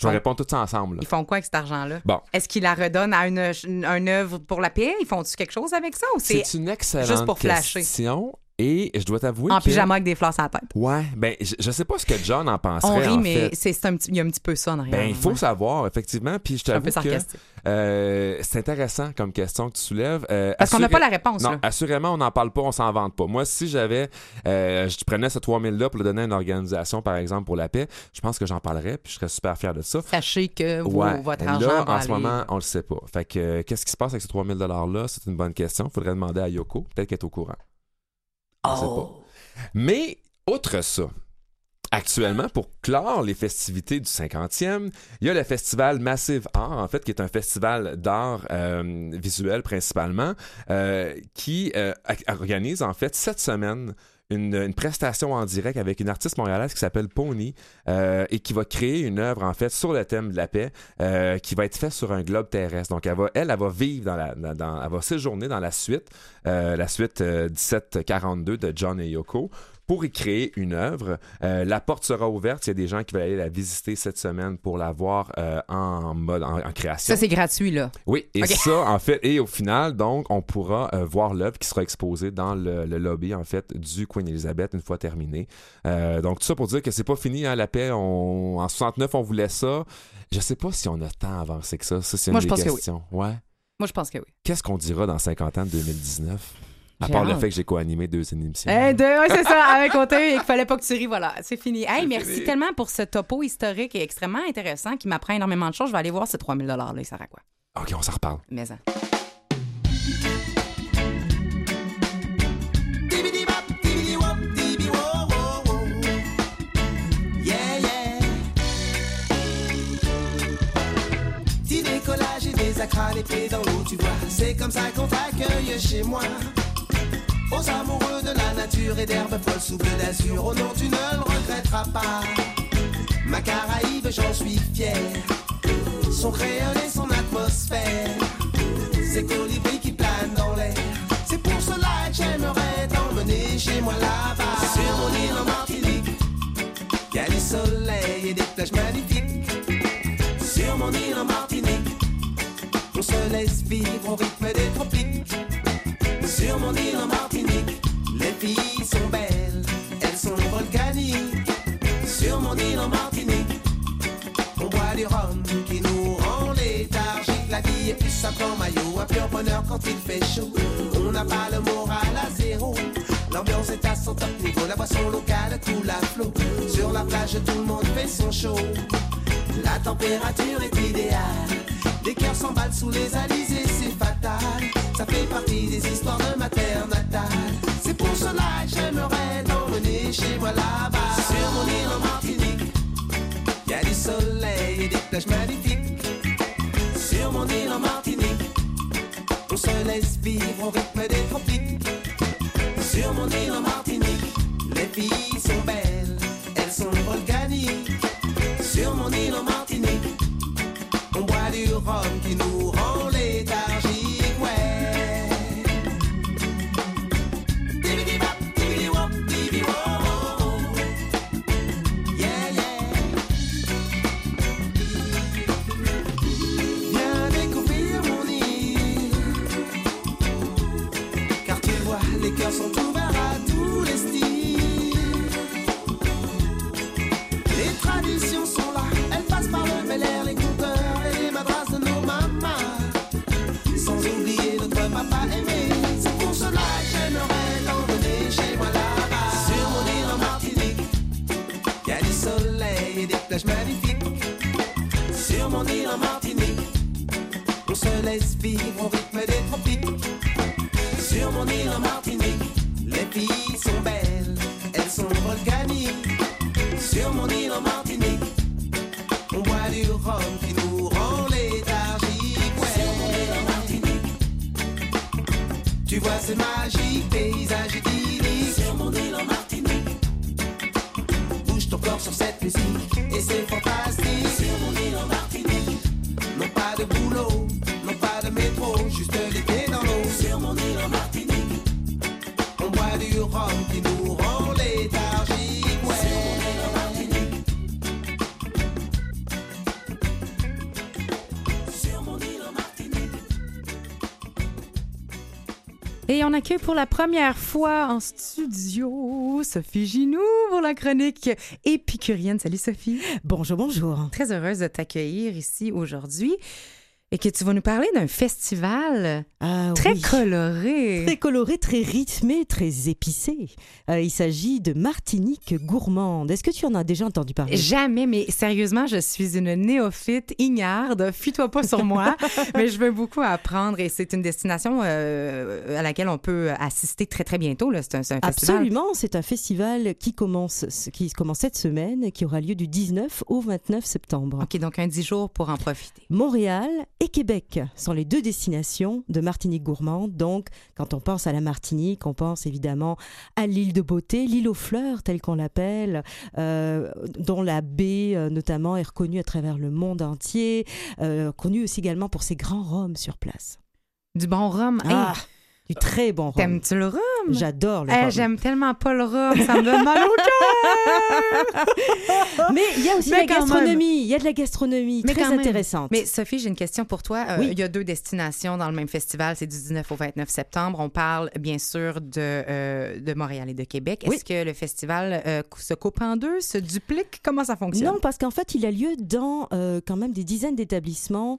Je vais répondre tout ça ensemble. là. Ils font quoi avec cet argent-là? Bon. Est-ce qu'ils la redonnent à une, une œuvre pour la paix? Ils font-tu quelque chose avec ça? Ou c'est C'est une excellente juste pour flasher? question. Et je dois t'avouer en que... pyjama avec des fleurs sur la tête? Ouais, ben, je, je sais pas ce que John en penserait, On rit, en mais c'est un petit, il y a un petit peu ça en arrière. Ben, il faut ouais. savoir, effectivement. Puis je t'avoue que euh, c'est intéressant comme question que tu soulèves. Euh, Parce qu'on n'a pas la réponse, Non, là. assurément, on n'en parle pas, on s'en vante pas. Moi, si j'avais, euh, je prenais ce 3000-là pour le donner à une organisation, par exemple, pour la paix, je pense que j'en parlerais, puis je serais super fier de ça. Sachez que Ouais. votre argent là, va en ce moment, on le sait pas. Fait que, euh, qu'est-ce qui se passe avec ces 3000 $-là? C'est une bonne question. Faudrait demander à Yoko. Peut-être qu'elle est au courant. Oh. Mais, outre ça, actuellement, pour clore les festivités du 50e, il y a le festival Massive Art, en fait, qui est un festival d'art euh, visuel principalement, euh, qui euh, organise, en fait, cette semaine une, prestation en direct avec une artiste montréalaise qui s'appelle Pony euh, et qui va créer une œuvre en fait sur le thème de la paix euh, qui va être faite sur un globe terrestre. Donc elle va, elle, va vivre dans la, dans, elle va séjourner dans la suite, euh, la suite euh, 1742 de John et Yoko. Pour y créer une œuvre, Euh, la porte sera ouverte. Il y a des gens qui veulent aller la visiter cette semaine pour la voir euh, en mode en, en création. Ça, c'est gratuit, là. Oui, et ça, en fait, et au final, donc, on pourra euh, voir l'œuvre qui sera exposée dans le, le lobby, en fait, du Queen Elizabeth une fois terminée. Donc, tout ça pour dire que c'est pas fini, hein, la paix. On, en 69, on voulait ça. Je sais pas si on a tant avancé que ça. Ça, c'est une Moi, je que oui. Ouais. Moi, je pense que oui. Qu'est-ce qu'on dira dans 50 ans de 2019? À part le fait que j'ai co-animé deux émissions. Eh, deux, ouais, c'est ça, avec côté et qu'il fallait pas que tu ris, voilà, c'est fini. Hey, merci fini. tellement pour ce topo historique et extrêmement intéressant qui m'apprend énormément de choses. Je vais aller voir ces 3000 là, il sert à quoi? OK, on s'en reparle. Mais ça. Yeah, yeah. Petit décollage et des acras, les pieds dans l'eau, tu vois. C'est comme ça qu'on t'accueille chez moi. Aux amoureux de la nature et d'herbes folles sous bleu d'azur. Oh non, tu ne le regretteras pas. Ma Caraïbe, j'en suis fier. Son créole et son atmosphère. Ces colibris qui planent dans l'air. C'est pour cela que j'aimerais t'emmener chez moi là-bas. Sur mon île en Martinique. Y a du soleil et des plages magnifiques. Sur mon île en Martinique. On se laisse vivre au rythme des tropiques. Sur mon île en Martinique. Les filles sont belles, elles sont volcaniques. Sur mon île en Martinique. On boit du rhum qui nous rend léthargique. La vie est plus simple en maillot, un pur bonheur quand il fait chaud. On n'a pas le moral à zéro. L'ambiance est à son top niveau, la boisson locale coule à flot. Sur la plage, tout le monde fait son show. La température est idéale. Les cœurs s'emballent sous les alizés, c'est fatal. Ça fait partie des histoires de ma terre natale. C'est pour cela que j'aimerais t'emmener chez moi là-bas. Sur mon île en Martinique. Y a du soleil et des plages magnifiques. Sur mon île en Martinique, on se laisse vivre au rythme des tropiques. Sur mon île en Martinique, les filles sont belles, elles sont volcaniques. Sur mon île en Martinique, on boit du rhum qui nous se laisse vivre au rythme des tropiques. Sur mon île en Martinique, les filles sont belles, elles sont volcaniques. Sur mon île en Martinique, on boit du rhum qui nous rend léthargiques. Ouais. Sur mon île en Martinique, tu vois c'est magique, paysage idyllique. Sur mon île en Martinique, bouge ton corps sur cette musique et c'est fantastique. On accueille pour la première fois en studio Sophie Ginou pour la chronique épicurienne. Salut Sophie. Bonjour, bonjour. Très heureuse de t'accueillir ici aujourd'hui et que tu vas nous parler d'un festival Ah très oui. coloré. Très coloré, très rythmé, très épicé. Euh, il s'agit de Martinique gourmande. Est-ce que tu en as déjà entendu parler? Jamais, mais sérieusement, je suis une néophyte ignarde. Fuis-toi pas sur moi, mais je veux beaucoup apprendre et c'est une destination euh, à laquelle on peut assister très, très bientôt. là. C'est un, c'est un festival. Absolument, c'est un festival qui commence, qui commence cette semaine et qui aura lieu du 19 au 29 septembre. OK, donc un 10 jours pour en profiter. Montréal et Québec sont les deux destinations de Martinique gourmande. Donc, quand on pense à la Martinique, on pense évidemment à l'île de beauté, l'île aux fleurs, telle qu'on l'appelle, euh, dont la baie euh, notamment est reconnue à travers le monde entier, euh, connue aussi également pour ses grands rhums sur place. Du bon rhum. Hey, Ah, du très bon rhum. T'aimes-tu le rhum? J'adore le Eh, rhum. J'aime tellement pas le rhum, ça me donne mal au cœur. Mais il y a aussi Mais la gastronomie. Il y a de la gastronomie Mais très intéressante. Mais Sophie, j'ai une question pour toi. Euh, Oui. Il y a deux destinations dans le même festival, c'est du 19 au 29 septembre. On parle bien sûr de, euh, de Montréal et de Québec. Oui. Est-ce que le festival euh, se coupe en deux, se duplique? Comment ça fonctionne? Non, parce qu'en fait, il a lieu dans quand même des dizaines d'établissements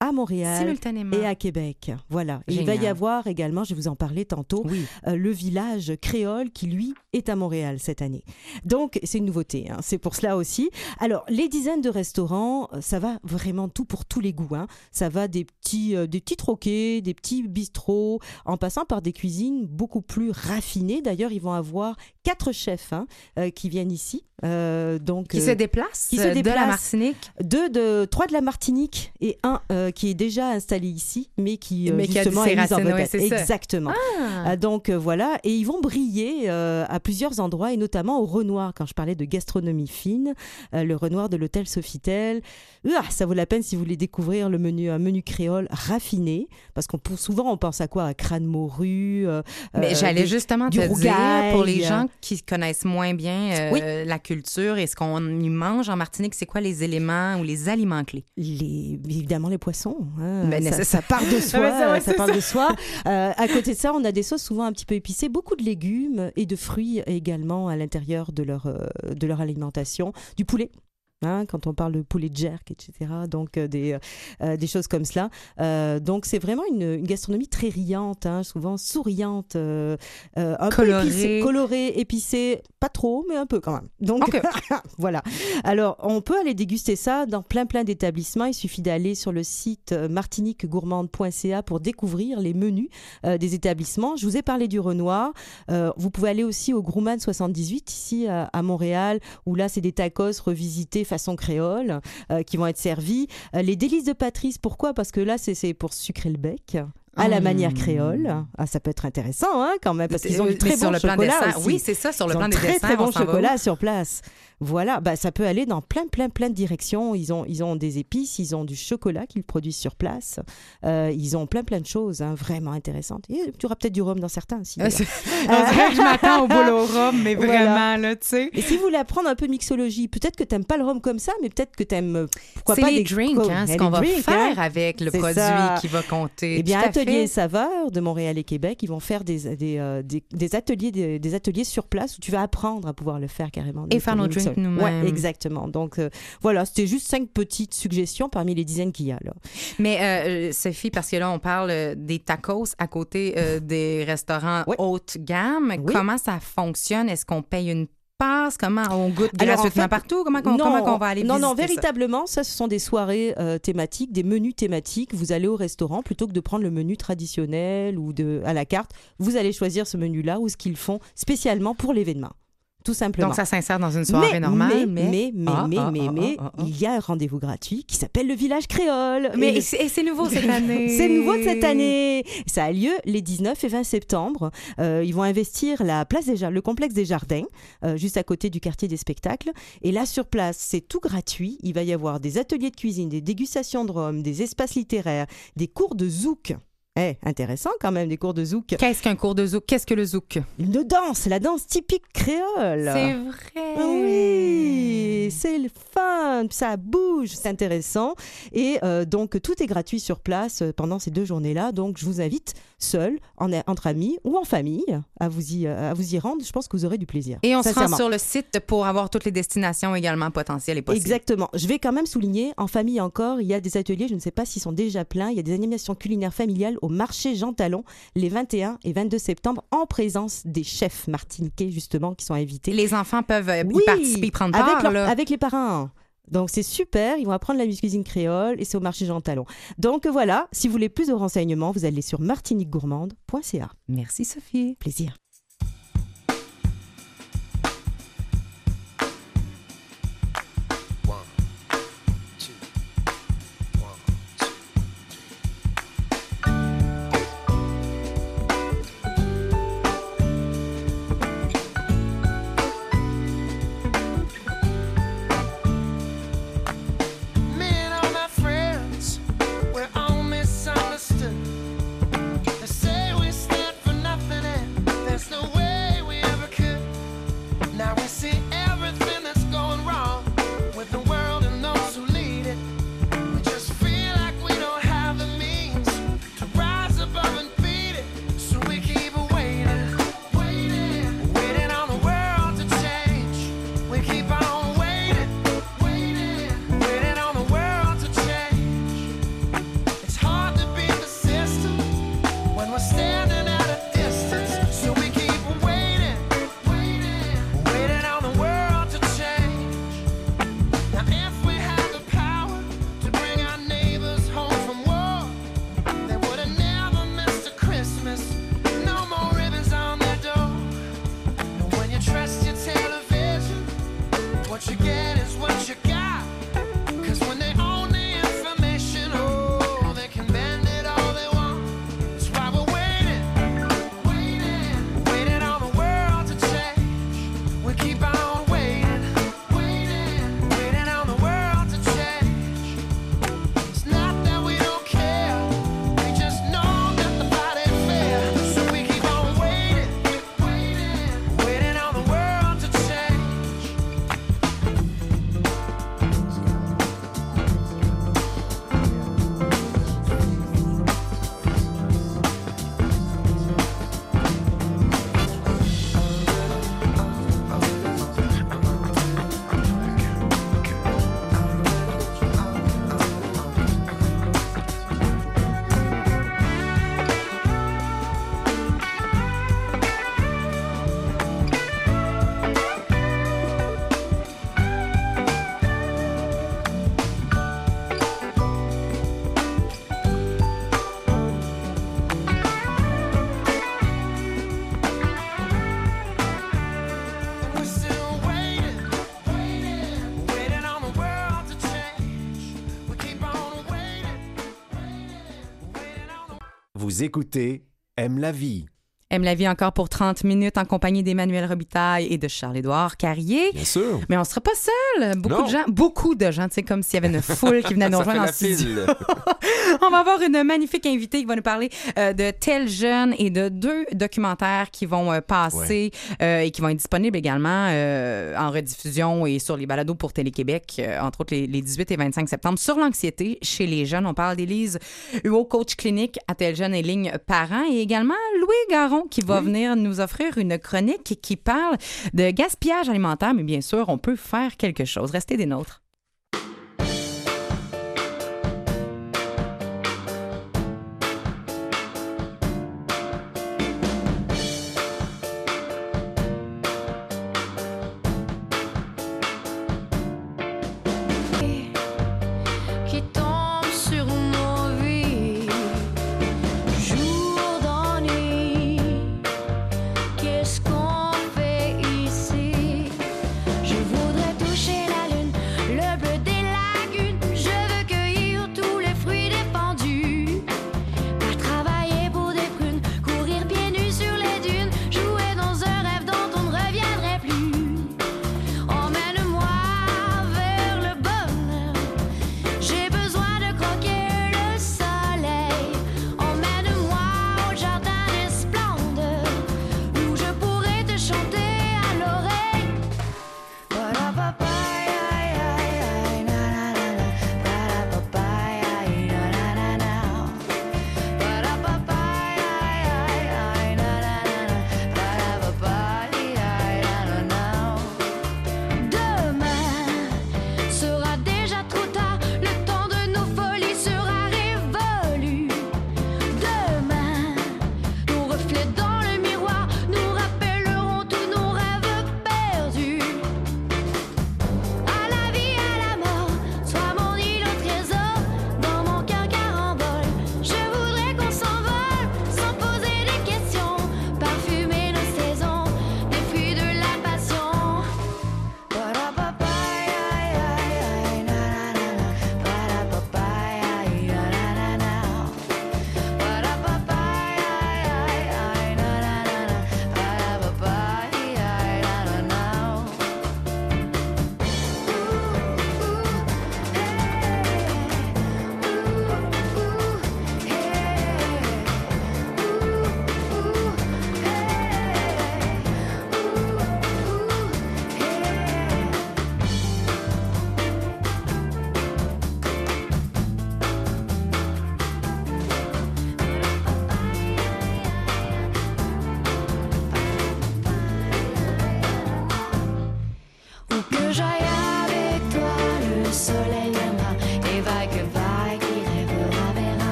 à Montréal et à Québec. Voilà. Et il va y avoir également, je vous en parler tantôt, Oui. euh, le village créole qui, lui, est à Montréal cette année. Donc, c'est une nouveauté. hein. C'est pour cela aussi. Alors, les dizaines de restaurants, euh, ça va vraiment tout pour tous les goûts. hein. Ça va des petits, euh, des petits troquets, des petits bistrots, en passant par des cuisines beaucoup plus raffinées. D'ailleurs, ils vont avoir quatre chefs hein, euh, qui viennent ici. Donc, Qui se déplace qui se euh, de la. Martinique? deux de trois de la Martinique et un euh, qui est déjà installé ici, mais qui euh, Mais qui a justement est mis en ouais, vedette. Exactement. Ah. Euh, donc voilà, et ils vont briller à plusieurs endroits et notamment au Renoir. Quand je parlais de gastronomie fine, le Renoir de l'hôtel Sofitel, Ah, ça vaut la peine si vous voulez découvrir le menu, un menu créole raffiné, parce qu'on souvent on pense à quoi? À crâne morue. Mais j'allais justement du te dire, rougail. pour les gens qui connaissent moins bien Oui. la culture et ce qu'on y mange en Martinique, c'est quoi les éléments ou les aliments clés? les, évidemment les poissons. Hein. Ben, ça, ça part de soi. Ah, ça, ouais, ça c'est part ça. de soi. Euh, à côté de ça, on a des sauces souvent un petit peu épicées, beaucoup de légumes et de fruits également à l'intérieur de leur, euh, de leur alimentation. Du poulet. Hein, quand on parle de poulet de jerk, etc. Donc, euh, des, euh, euh, des choses comme cela. Euh, donc, c'est vraiment une, une gastronomie très riante, hein, souvent souriante, un Colorée. peu épicée, colorée, épicée, pas trop, mais un peu quand même. Donc, voilà. Alors, on peut aller déguster ça dans plein plein d'établissements. Il suffit d'aller sur le site martiniquegourmande.ca pour découvrir les menus des établissements. Je vous ai parlé du Renoir. Vous pouvez aller aussi au Grumman 78 ici à, à Montréal, où là, c'est des tacos revisités façon créole euh, qui vont être servis. Euh, les délices de Patrice, pourquoi? Parce que là, c'est pour sucrer le bec. À la Mmh. manière créole. Ah, ça peut être intéressant, hein, quand même, parce qu'ils ont Euh, du très bon le chocolat aussi. Oui, c'est ça, sur le Ils ont plan des très dessins. très on bon chocolat sur place. Voilà, bah, ça peut aller dans plein, plein, plein de directions. Ils ont, ils ont des épices, ils ont du chocolat qu'ils produisent sur place. Euh, ils ont plein, plein de choses hein, vraiment intéressantes. Et tu auras peut-être du rhum dans certains aussi. Euh, c'est- On dirait que je m'attends au boulot au rhum, mais Voilà. vraiment, là, tu sais. Et si vous voulez apprendre un peu de mixologie, peut-être que tu n'aimes pas le rhum comme ça, mais peut-être que tu aimes, pourquoi C'est pas les des drinks, hein, ce qu'on va faire hein. avec le produit ça. qui va compter. Eh bien, Tout. Ateliers et saveurs de Montréal et Québec, ils vont faire des, des, euh, des- des ateliers, des, des ateliers sur place où tu vas apprendre à pouvoir le faire carrément. Et faire nos drinks nous-mêmes. Ouais, exactement. Donc euh, voilà, c'était juste cinq petites suggestions parmi les dizaines qu'il y a là. Mais euh, Sophie, parce que là, on parle des tacos à côté euh, des restaurants haute gamme. Comment ça fonctionne? Est-ce qu'on paye une passe? Comment on goûte en gratuitement fait, partout? Comment, non, comment va aller Non, non, ça? véritablement, ça, ce sont des soirées euh, thématiques, des menus thématiques. Vous allez au restaurant plutôt que de prendre le menu traditionnel ou de à la carte. Vous allez choisir ce menu-là ou ce qu'ils font spécialement pour l'événement. Tout simplement. Donc, ça s'insère dans une soirée mais, normale, Mais, mais- mais, mais, Ah, mais, ah, mais, ah, mais, il y a un rendez-vous gratuit qui s'appelle le village créole. Mais Et c'est- nouveau cette année. c'est nouveau de cette année. Ça a lieu les 19 et 20 septembre. Euh, ils vont investir la place des le complexe des Jardins, euh, juste à côté du quartier des spectacles. Et là, sur place, c'est tout gratuit. Il va y avoir des ateliers de cuisine, des dégustations de rhum, des espaces littéraires, des cours de zouk. Eh, intéressant quand même, des cours de zouk. Qu'est-ce qu'un cours de zouk? Qu'est-ce que le zouk? Une danse, la danse typique créole. C'est vrai. Oui, c'est le fun, ça bouge, c'est intéressant. Et euh, donc, tout est gratuit sur place euh, pendant ces deux journées-là. Donc, je vous invite, seul, en, entre amis ou en famille, à vous y, à vous y rendre. Je pense que vous aurez du plaisir. Et on se rend sur le site pour avoir toutes les destinations également potentielles et possibles. Exactement. Je vais quand même souligner, en famille encore, il y a des ateliers, je ne sais pas s'ils sont déjà pleins, il y a des animations culinaires familiales au marché Jean Talon les 21 et 22 septembre en présence des chefs martiniquais, justement, qui sont invités. Les enfants peuvent euh, y Oui, participer, y prendre avec, part. leur- là. avec les parents. Donc c'est super, ils vont apprendre la cuisine créole et c'est au marché Jean Talon. Donc voilà, si vous voulez plus de renseignements, vous allez sur martiniquegourmande.ca. Merci Sophie. Plaisir. Écoutez Aime la vie. Aime la vie encore pour 30 minutes en compagnie d'Emmanuel Robitaille et de Charles-Édouard Carrier. Bien sûr. Mais on ne sera pas seul. Beaucoup Non. de gens, beaucoup de gens, tu sais, comme s'il y avait une foule qui venait nous rejoindre en studio. On va avoir une magnifique invitée qui va nous parler euh, de Tel Jeune et de deux documentaires qui vont euh, passer euh, et qui vont être disponibles également en rediffusion et sur les balados pour Télé-Québec, entre autres les, les 18 et 25 septembre. Sur l'anxiété chez les jeunes, on parle d'Élise Huot, coach clinique à Tel Jeune et ligne parents, et également Louis Garon qui va venir nous offrir une chronique qui parle de gaspillage alimentaire, mais bien sûr, on peut faire quelque chose. Restez des nôtres.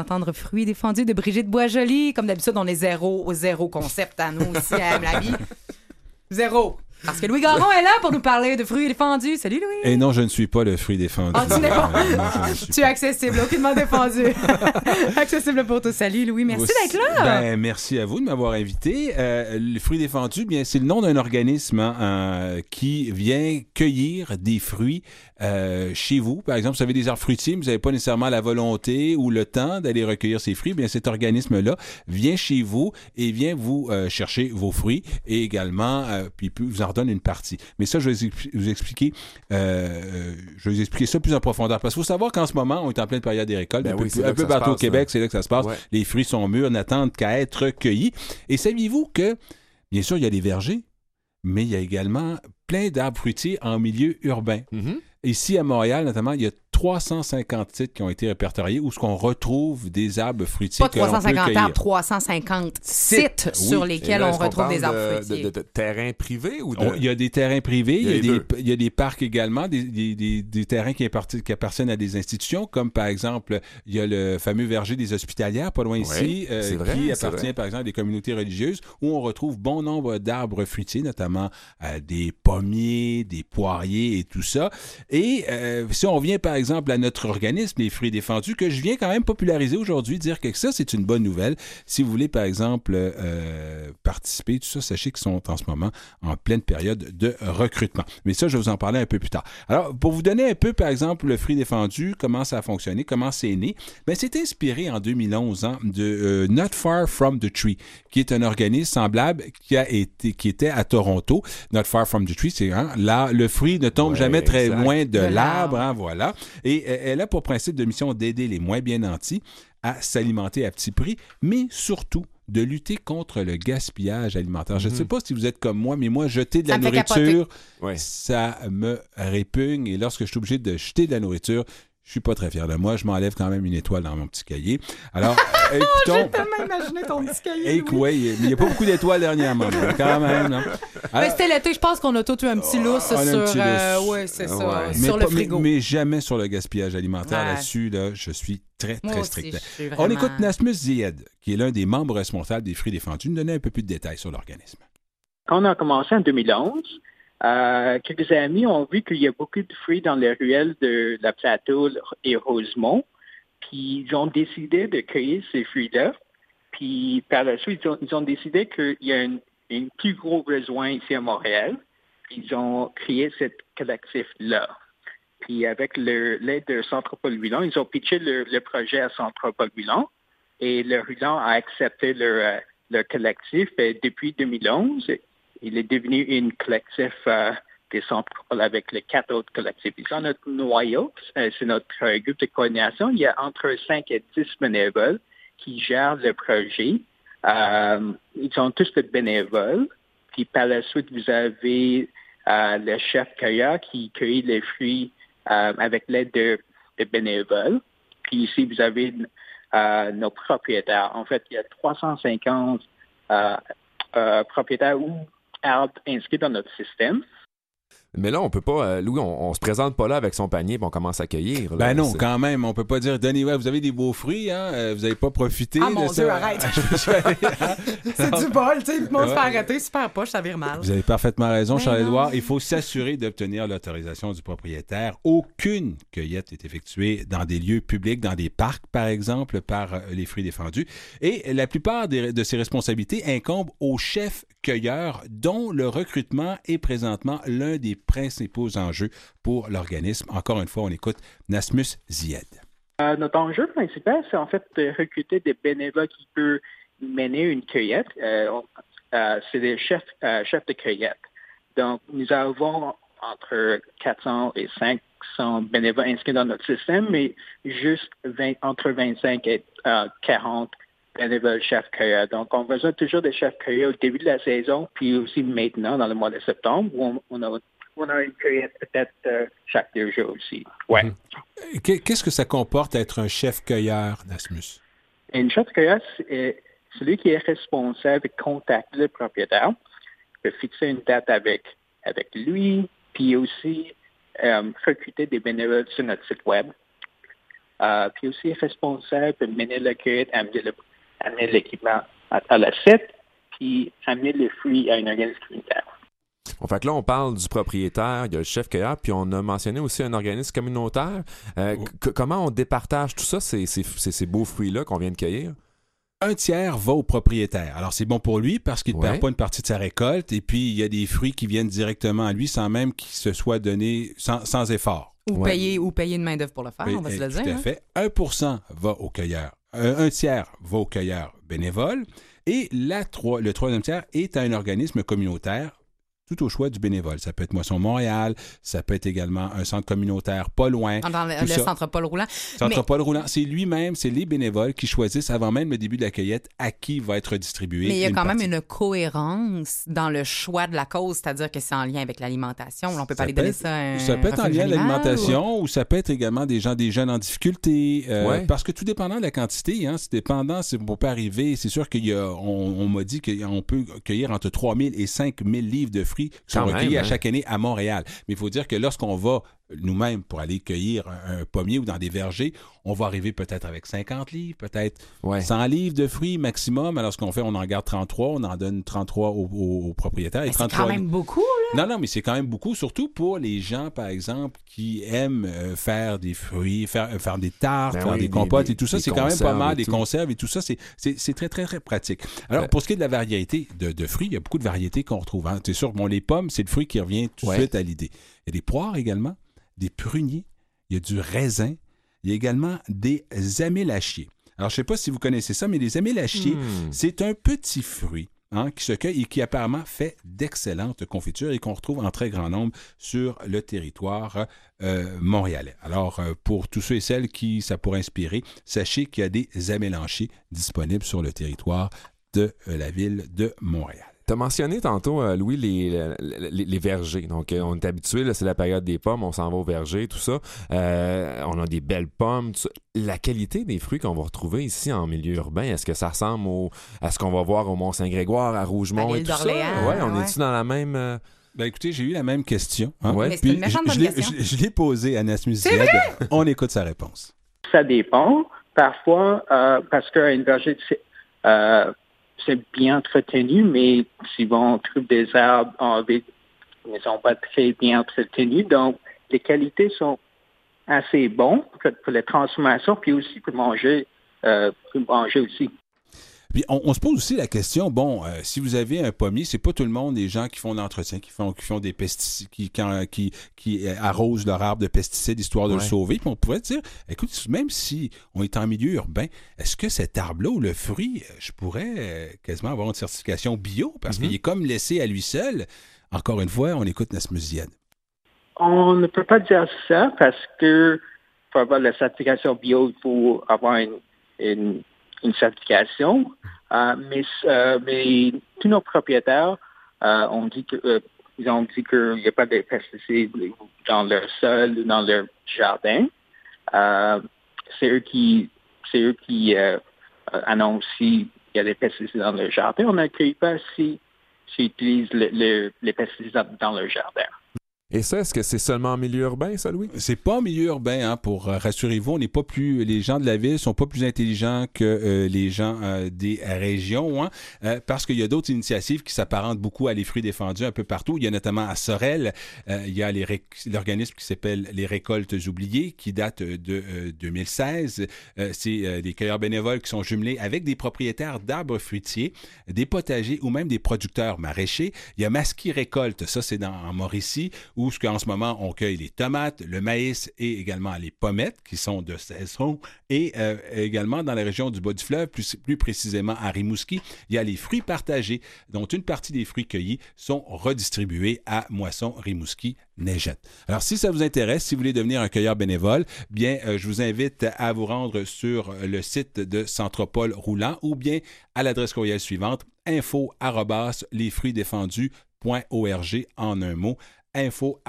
D'entendre Fruits défendus de Brigitte Boisjoli. Comme d'habitude, on est zéro au zéro concept à nous aussi à la vie. Zéro. Parce que Louis Garon est là pour nous parler de fruits défendus. Salut Louis. Et non, je ne suis pas le fruit défendu. Ah, tu n'es pas. Non, je ne suis Tu es accessible, aucunement défendu. accessible pour tous. Salut Louis, merci d'être là. Ben, merci à vous de m'avoir invité. Euh, le fruit défendu, bien, c'est le nom d'un organisme hein, euh, qui vient cueillir des fruits euh, chez vous. Par exemple, vous avez des arbres fruitiers, mais vous n'avez pas nécessairement la volonté ou le temps d'aller recueillir ces fruits. Bien, cet organisme-là vient chez vous et vient vous chercher vos fruits et également, puis vous en redonne une partie. Mais ça, je vais vous expli- vous expliquer, euh, euh, je vais vous expliquer ça plus en profondeur. Parce qu'il faut savoir qu'en ce moment, on est en pleine période des récoltes. Ben un peu, oui, un partout au Québec, là. c'est là que ça se passe. Ouais. Les fruits sont mûrs, n'attendent qu'à être cueillis. Et saviez-vous que, bien sûr, il y a des vergers, mais il y a également plein d'arbres fruitiers en milieu urbain. Mhm. Ici, à Montréal, notamment, il y a 350 sites qui ont été répertoriés où ce qu'on retrouve des arbres fruitiers Pas que l'on peut 350 cueillir. arbres, 350 sites Oui. sur lesquels là, on retrouve parle des arbres de- fruitiers. De, de- de terrains privés ou de... On- Il y a des terrains privés, il y a, des, deux. il y a des parcs également, des, des- des- des terrains qui, apparti- qui appartiennent à des institutions, comme par exemple, il y a le fameux verger des hospitalières, pas loin Oui, ici, euh, c'est vrai, qui appartient vrai. par exemple à des communautés religieuses, où on retrouve bon nombre d'arbres fruitiers, notamment euh, des pommiers, des poiriers et tout ça. Et euh, si on revient par exemple à notre organisme, les fruits défendus, que je viens quand même populariser aujourd'hui, dire que ça, c'est une bonne nouvelle. Si vous voulez, par exemple, euh, participer, tout ça, sachez qu'ils sont en ce moment en pleine période de recrutement. Mais ça, je vais vous en parler un peu plus tard. Alors, pour vous donner un peu, par exemple, le fruit défendu, comment ça a fonctionné, comment c'est né, ben, c'est inspiré en 2011 hein, de euh, Not Far From the Tree, qui est un organisme semblable qui a été, qui était à Toronto. Not Far From the Tree, c'est hein, là, le fruit ne tombe Ouais, jamais très exact. loin de l'arbre. hein, voilà. Et euh, elle a pour principe de mission d'aider les moins bien nantis à s'alimenter à petit prix, mais surtout de lutter contre le gaspillage alimentaire. Je ne sais pas si vous êtes comme moi, mais moi, jeter de Ça la nourriture, Ouais. ça me répugne. Et lorsque je suis obligé de jeter de la nourriture, je suis pas très fier de moi. Je m'enlève quand même une étoile dans mon petit cahier. Alors, euh, écoutons. tellement imaginé ton petit cahier. Ouais, mais il n'y a pas beaucoup d'étoiles dernièrement, mais quand même. non? Mais c'était l'été, je pense qu'on a tous eu un petit lousse on a un sur, petit lousse. euh, ouais, c'est ça, Ouais. mais, sur le pas- frigo. mais jamais sur le gaspillage alimentaire. Ouais. Là-dessus, là, je suis très, Moi très aussi, strict. On écoute Nasmus Zied, qui est l'un des membres responsables des fruits défendus, nous donner un peu plus de détails sur l'organisme. Quand on a commencé en 2011, euh, quelques amis ont vu qu'il y a beaucoup de fruits dans les ruelles de la plateau et Rosemont. Puis ils ont décidé de cueillir ces fruits-là. Puis par la suite, ils ont, décidé qu'il y a un, plus gros besoin ici à Montréal. Ils ont créé cette collectif-là. Puis avec l'aide de Centre Paul Whelan, ils ont pitché le, projet à Centre Paul Whelan. Et le Whelan a accepté leur, euh, collectif Et depuis 2011. Il est devenu une collectif euh, des Paul avec les quatre autres collectifs. Ils ont notre noyau, euh, c'est notre euh, groupe de coordination. Il y a entre 5 et 10 bénévoles qui gèrent le projet. Euh, ils sont tous des bénévoles. Puis par la suite, vous avez euh, le chef cueilleur qui cueille les fruits euh, avec l'aide de, de bénévoles. Puis ici, vous avez euh, nos propriétaires. En fait, il y a 350 euh, euh, propriétaires ou arbres inscrits dans notre système. Mais là, on peut pas... euh, Louis, on, on se présente pas là avec son panier puis on commence à cueillir. là. Ben non, quand même, on peut pas dire, donnez ouais, vous avez des beaux fruits, hein, euh, vous n'avez pas profité Ah, de mon ça. Dieu, arrête. C'est du bol, tu sais. Tout le monde se fait arrêter, super poche, ça vire mal. Vous avez parfaitement raison, Mais Charles-Édouard. Il faut s'assurer d'obtenir l'autorisation du propriétaire. Aucune cueillette est effectuée dans des lieux publics, dans des parcs, par exemple, par euh, les fruits défendus. Et la plupart des- de ces responsabilités incombent au chef cueilleur, dont le recrutement est présentement l'un des principaux enjeux pour l'organisme. Encore une fois, on écoute Nasmus Zied. Euh, notre enjeu principal, c'est en fait de recruter des bénévoles qui peuvent mener une cueillette. Euh, euh, c'est des chefs, chefs de cueillette. Donc, nous avons entre 400 et 500 bénévoles inscrits dans notre système, mais juste 20 entre 25 et euh, 40 bénévoles chefs cueilleurs. Donc, on a besoin toujours des chefs cueilleurs au début de la saison, puis aussi maintenant, dans le mois de septembre, où on, on a, on a une cueillette peut-être euh, chaque deux jours aussi. Ouais. Qu'est- Qu'est-ce que ça comporte être un chef cueilleur, Nasmus? Une chef cueilleur, c'est celui qui est responsable de contacter le propriétaire, de fixer une date avec, avec lui, puis aussi euh, recruter des bénévoles sur notre site web. Euh, puis aussi responsable de mener la cueillette, amener le- amener l'équipement à, à la site, puis amener les fruits à une organisme communautaire. Bon, fait que là, on parle du propriétaire, il y a le chef cueilleur, puis on a mentionné aussi un organisme communautaire. Euh, comment on départage tout ça, ces, ces- beaux fruits-là qu'on vient de cueillir? un tiers va au propriétaire. Alors, c'est bon pour lui parce qu'il ne Ouais. perd pas une partie de sa récolte et puis il y a des fruits qui viennent directement à lui sans même qu'il se soit donné sans, sans effort. Ou, Ouais. payer, ou payer une main-d'œuvre pour le faire, Oui, on va se eh, le dire. Tout à hein. fait. 1% va au cueilleur. Un, un tiers va au cueilleur bénévole et la le troisième tiers est un organisme communautaire tout au choix du bénévole. Ça peut être Moisson Montréal, ça peut être également un centre communautaire pas loin. Dans le, le centre Paul Roulant. Centre Mais- Paul Roulant, c'est lui-même, c'est les bénévoles qui choisissent avant même le début de la cueillette à qui va être distribué. Mais il y a quand partie. même une cohérence dans le choix de la cause, c'est-à-dire que c'est en lien avec l'alimentation. On peut pas Ça aller peut donner être- ça à un Ça peut être en lien à animal l'alimentation ou... ça peut être également des gens, des jeunes en difficulté. euh, Ouais. Parce que tout dépendant de la quantité, hein, c'est dépendant, c'est- on peut arriver. C'est sûr qu'il y a, on, on m'a dit qu'on peut cueillir entre 3000 et 5000 livres de fruits qui sont recueillis à hein. chaque année à Montréal. Mais il faut dire que lorsqu'on va nous-mêmes pour aller cueillir un, un pommier ou dans des vergers, on va arriver peut-être avec 50 livres, peut-être Ouais. 100 livres de fruits maximum. Alors, ce qu'on fait, on en garde 33, on en donne 33 aux, propriétaires. C'est 33 quand même beaucoup, là. non, non, mais c'est quand même beaucoup, surtout pour les gens, par exemple, qui aiment euh, faire des fruits, faire, euh, faire des tartes, Ben faire oui, des compotes des- et tout ça. C'est quand même pas mal, des conserves et tout ça. C'est- très, très, très pratique. Alors, Ouais. pour ce qui est de la variété de, de fruits, il y a beaucoup de variétés qu'on retrouve. hein. C'est sûr, bon, les pommes, c'est le fruit qui revient tout de Ouais. suite à l'idée. Il y a des poires également, des pruniers, il y a du raisin, il y a également des amélachiers. Alors, je ne sais pas si vous connaissez ça, mais les amélachiers, Hmm. c'est un petit fruit hein, qui se cueille et qui apparemment fait d'excellentes confitures et qu'on retrouve en très grand nombre sur le territoire euh, montréalais. Alors, euh, pour tous ceux et celles qui ça pourrait inspirer, sachez qu'il y a des amélanchés disponibles sur le territoire de euh, la ville de Montréal. Tu as mentionné tantôt, euh, Louis, les, les, les vergers. Donc, euh, on est habitué, là, c'est la période des pommes, on s'en va au verger, tout ça. Euh, on a des belles pommes. tout ça. La qualité des fruits qu'on va retrouver ici en milieu urbain, est-ce que ça ressemble au, à ce qu'on va voir au Mont-Saint-Grégoire, à Rougemont À et tout ça? d'Orléans, Ouais, on ouais. est-tu dans la même... euh, Ben écoutez, j'ai eu la même question. hein. Ouais. Mais c'est Puis une méchante je- l'ai- posée à Ziad. On écoute sa réponse. Ça dépend. Parfois, euh, parce qu'une verger, c'est euh, c'est bien entretenu, mais souvent on trouve des arbres ville qui ne sont pas très bien entretenus. Donc, les qualités sont assez bonnes pour, pour la transformation, puis aussi pour manger, euh, pour manger aussi. Puis on, on se pose aussi la question, bon, euh, si vous avez un pommier, c'est pas tout le monde des gens qui font l'entretien, qui font, qui font des pesticides, qui, quand- qui, qui euh, arrosent leur arbre de pesticides histoire de le sauver. Puis on pourrait dire, écoute, même si on est en milieu urbain, est-ce que cet arbre-là ou le fruit, euh, je pourrais euh, quasiment avoir une certification bio parce Mhm. qu'il est comme laissé à lui seul? Encore une fois, on écoute Nasmusiad. On ne peut pas dire ça parce que pour avoir la certification bio, il faut avoir une, une, une certification. Euh, mais, euh, mais tous nos propriétaires euh, ont dit que euh, ils ont dit qu'il n'y a pas de pesticides dans leur sol ou dans leur jardin. Euh, c'est eux qui c'est eux qui annoncent s'il y a des pesticides dans leur jardin. On n'accueille pas si utilisent le- le- les pesticides dans leur jardin. Et ça, est-ce que c'est seulement en milieu urbain, ça, Louis? C'est pas en milieu urbain, hein, pour euh, rassurez-vous, on n'est pas plus. Les gens de la ville sont pas plus intelligents que euh, les gens euh, des régions, hein, euh, parce qu'il y a d'autres initiatives qui s'apparentent beaucoup à les fruits défendus un peu partout. Il y a notamment à Sorel, il y a l'organisme qui s'appelle les récoltes oubliées, qui date de euh, 2016. Euh, c'est des cueilleurs bénévoles qui sont jumelés avec des propriétaires d'arbres fruitiers, des potagers ou même des producteurs maraîchers. Il y a Masqui Récolte, ça c'est en Mauricie, où ce qu'en ce moment on cueille les tomates, le maïs et également les pommettes qui sont de saison et euh, également dans la région du bas du fleuve, plus, précisément à Rimouski, il y a les fruits partagés dont une partie des fruits cueillis sont redistribués à Moisson Rimouski Neigette. Alors si ça vous intéresse, si vous voulez devenir un cueilleur bénévole, bien euh, je vous invite à vous rendre sur le site de Centropole Roulant ou bien à l'adresse courriel suivante info lesfruitsdéfendus.org en un mot info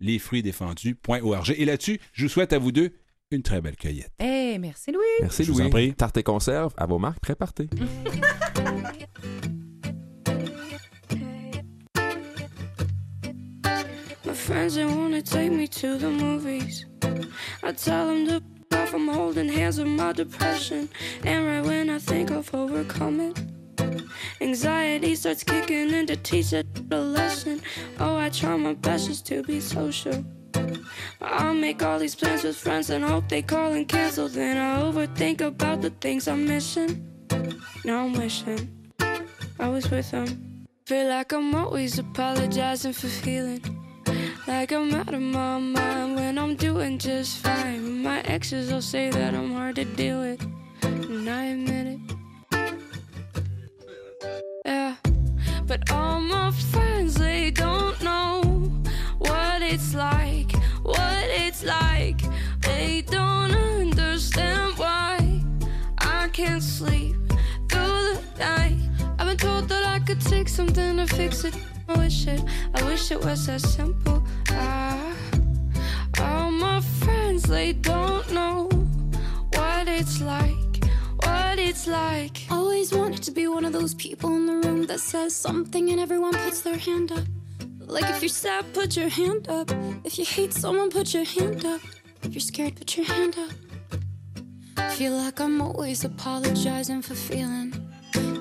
lesfruitsdéfendus.org. Et là-dessus, je vous souhaite à vous deux une très belle cueillette. Eh, merci Louis. Merci, Je vous Louis. en prie. Tarte et conserve, à vos marques, prépartez. My friends, they wanna take me to the movies. I tell them to off, I'm holding hands with my depression. And right when I think of overcoming, anxiety starts kicking in to teach a lesson. Oh, I try my best just to be social. I'll make all these plans with friends and hope they call and cancel. Then I overthink about the things I'm missing. Now I'm wishing I was with them. Feel like I'm always apologizing for feeling like I'm out of my mind when I'm doing just fine. My exes will say that I'm hard to deal with, and I admit it. But all my friends, they don't know what it's like, what it's like. They don't understand why I can't sleep through the night. I've been told that I could take something to fix it. I wish it, I wish it was that simple. Ah, all my friends, they don't know what it's like, it's like. Always wanted to be one of those people in the room that says something and everyone puts their hand up. Like if you're sad, put your hand up. If you hate someone, put your hand up. If you're scared, put your hand up. Feel like I'm always apologizing for feeling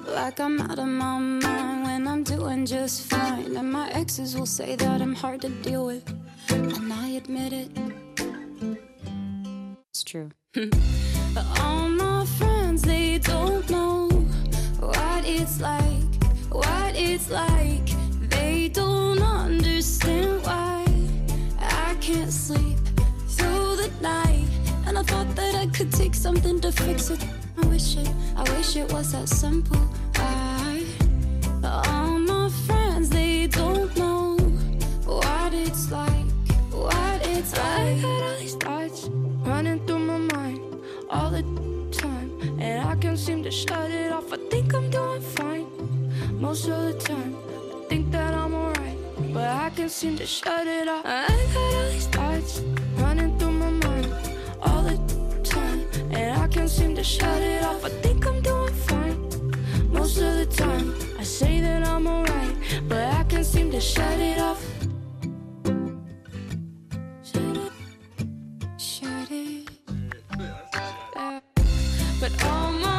like I'm out of my mind when I'm doing just fine. And my exes will say that I'm hard to deal with, and I admit it. It's true. don't know what it's like, what it's like. They don't understand why I can't sleep through the night. And I thought that I could take something to fix it. I wish it, I wish it was that simple. I, all my friends, they don't know what it's like, what it's like. I got all these thoughts running through my mind all the and I can't seem to shut it off. I think I'm doing fine most of the time. I think that I'm alright, but I can't seem to shut it off. I got all these thoughts running through my mind all the time, and I can't seem to shut it off. I think I'm doing fine most of the time. I say that I'm alright, but I can't seem to shut it off. But all my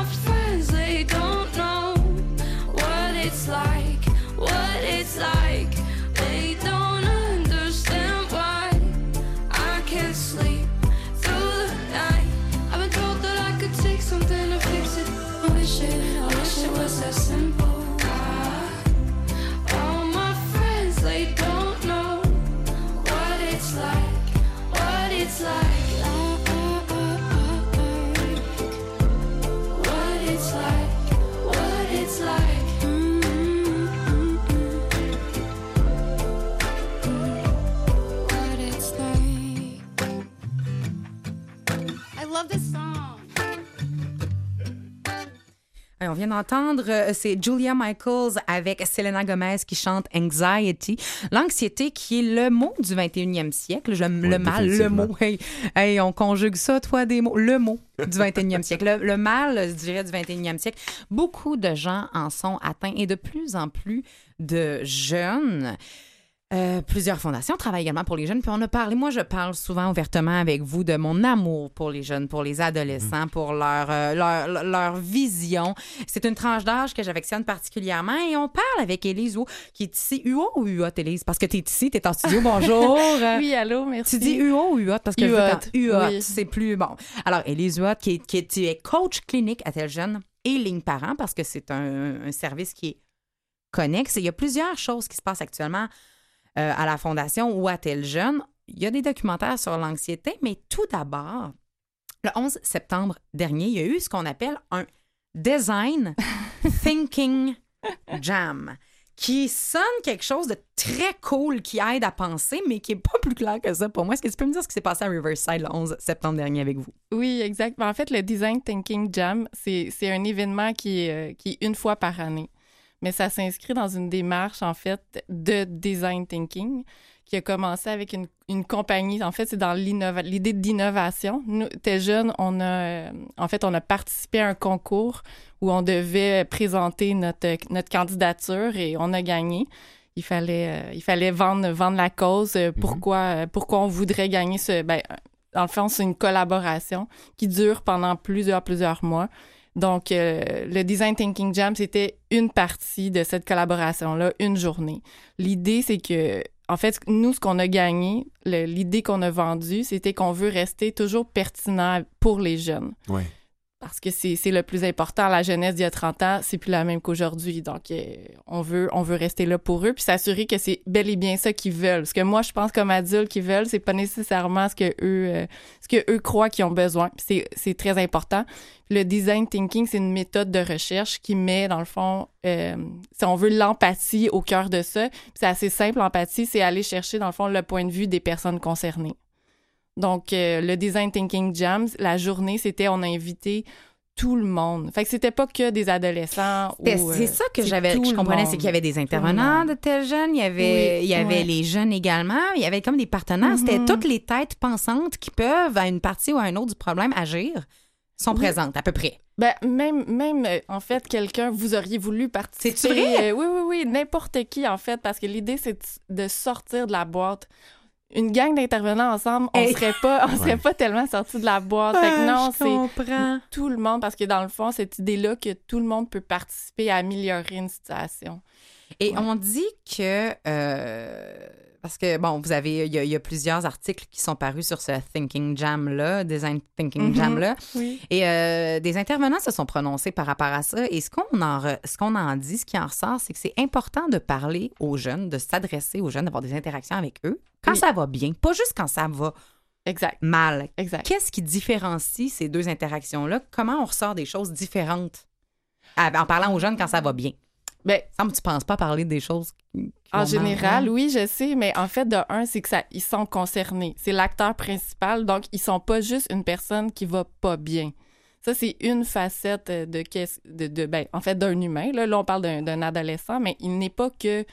on vient d'entendre, euh, c'est Julia Michaels avec Selena Gomez qui chante Anxiety. L'anxiété qui est le mot du 21e siècle. J'aime le mal, le mot. Hey, hey, on conjugue ça, toi, des mots. Le mot du 21e siècle. Le, le mal, je dirais, du 21e siècle. Beaucoup de gens en sont atteints et de plus en plus de jeunes. Euh, plusieurs fondations travaillent également pour les jeunes. Puis on a parlé, moi je parle souvent ouvertement avec vous de mon amour pour les jeunes, pour les adolescents, pour leur, euh, leur, leur vision. C'est une tranche d'âge que j'affectionne particulièrement. Et on parle avec Élise Huot, qui est ici. UO ou UOT, Élise? Parce que tu es ici, tu es en studio. Bonjour. Oui, allô, merci. Tu dis UO ou UOT? Parce que UOT, oui. c'est plus bon. Alors, Élise Huot, qui, est- qui tu es coach clinique à tel jeune et ligne parent, parce que c'est un, un service qui est connexe. Il y a plusieurs choses qui se passent actuellement euh, à la Fondation ou à tel jeune. Il y a des documentaires sur l'anxiété, mais tout d'abord, le 11 septembre dernier, il y a eu ce qu'on appelle un Design Thinking Jam qui sonne quelque chose de très cool qui aide à penser, mais qui est pas plus clair que ça pour moi. Est-ce que tu peux me dire ce qui s'est passé à Riverside le 11 septembre dernier avec vous? Oui, exact. Ben, En fait, le Design Thinking Jam, c'est un événement qui est, euh, qui est une fois par année. Mais ça s'inscrit dans une démarche, en fait, de design thinking qui a commencé avec une, une compagnie. En fait, c'est dans l'idée d'innovation. Nous, t'es jeune, on a, euh, en fait, on a participé à un concours où on devait présenter notre, notre candidature et on a gagné. Il fallait, euh, il fallait vendre, vendre la cause. euh, Pourquoi, euh, pourquoi on voudrait gagner ce. Ben, le fond, c'est une collaboration qui dure pendant plusieurs, plusieurs mois. Donc, euh, le Design Thinking Jam, c'était une partie de cette collaboration-là, une journée. L'idée, c'est que, en fait, nous, ce qu'on a gagné, l'idée qu'on a vendue, c'était qu'on veut rester toujours pertinent pour les jeunes. Ouais. Parce que c'est le plus important. La jeunesse d'il y a 30 ans, c'est plus la même qu'aujourd'hui. Donc, euh, on veut on veut rester là pour eux puis s'assurer que c'est bel et bien ça qu'ils veulent. Ce que moi, je pense comme adulte qu'ils veulent, c'est pas nécessairement ce que eux euh, ce que eux croient qu'ils ont besoin. C'est très important. Le design thinking, c'est une méthode de recherche qui met, dans le fond, euh, si on veut, l'empathie au cœur de ça. C'est assez simple, l'empathie, c'est aller chercher, dans le fond, le point de vue des personnes concernées. Donc, euh, le Design Thinking Jams, la journée, c'était, on a invité tout le monde. Fait que c'était pas que des adolescents. C'est euh, ça que c'est j'avais, je comprenais, c'est qu'il y avait des intervenants de tels jeunes, il y avait, Oui, il y avait ouais. les jeunes également, il y avait comme des partenaires. C'était Mhm. toutes les têtes pensantes qui peuvent, à une partie ou à un autre du problème, agir, sont Oui. présentes à peu près. Ben, même, même euh, en fait, quelqu'un, vous auriez voulu participer. C'est-tu vrai? Oui, oui, oui, n'importe qui, en fait, parce que l'idée, c'est de sortir de la boîte. Une gang d'intervenants ensemble, on Hey. serait pas, on Ouais. serait pas tellement sorti de la boîte. fait que Ah, non, c'est tout le monde, parce que dans le fond, cette idée-là que tout le monde peut participer à améliorer une situation. Et Ouais. on dit que. euh, parce que, bon, vous avez. Il y, a- il y a plusieurs articles qui sont parus sur ce Thinking Jam-là, Design Thinking Mhm. Jam-là. Oui. Et euh, des intervenants se sont prononcés par rapport à ça. Et ce qu'on en, re- ce qu'on en dit, ce qui en ressort, c'est que c'est important de parler aux jeunes, de s'adresser aux jeunes, d'avoir des interactions avec eux quand Oui. ça va bien, pas juste quand ça va Exact. mal. Exact. Qu'est-ce qui différencie ces deux interactions-là? Comment on ressort des choses différentes en parlant aux jeunes quand ça va bien? Ben, que tu penses pas parler des choses En général, oui, je sais, mais en fait, de un, c'est que ça, ils sont concernés. C'est l'acteur principal, donc ils sont pas juste une personne qui va pas bien. Ça, c'est une facette euh, de, de, de ben, en fait, d'un humain. Là, là on parle d'un, d'un adolescent, mais il n'est pas que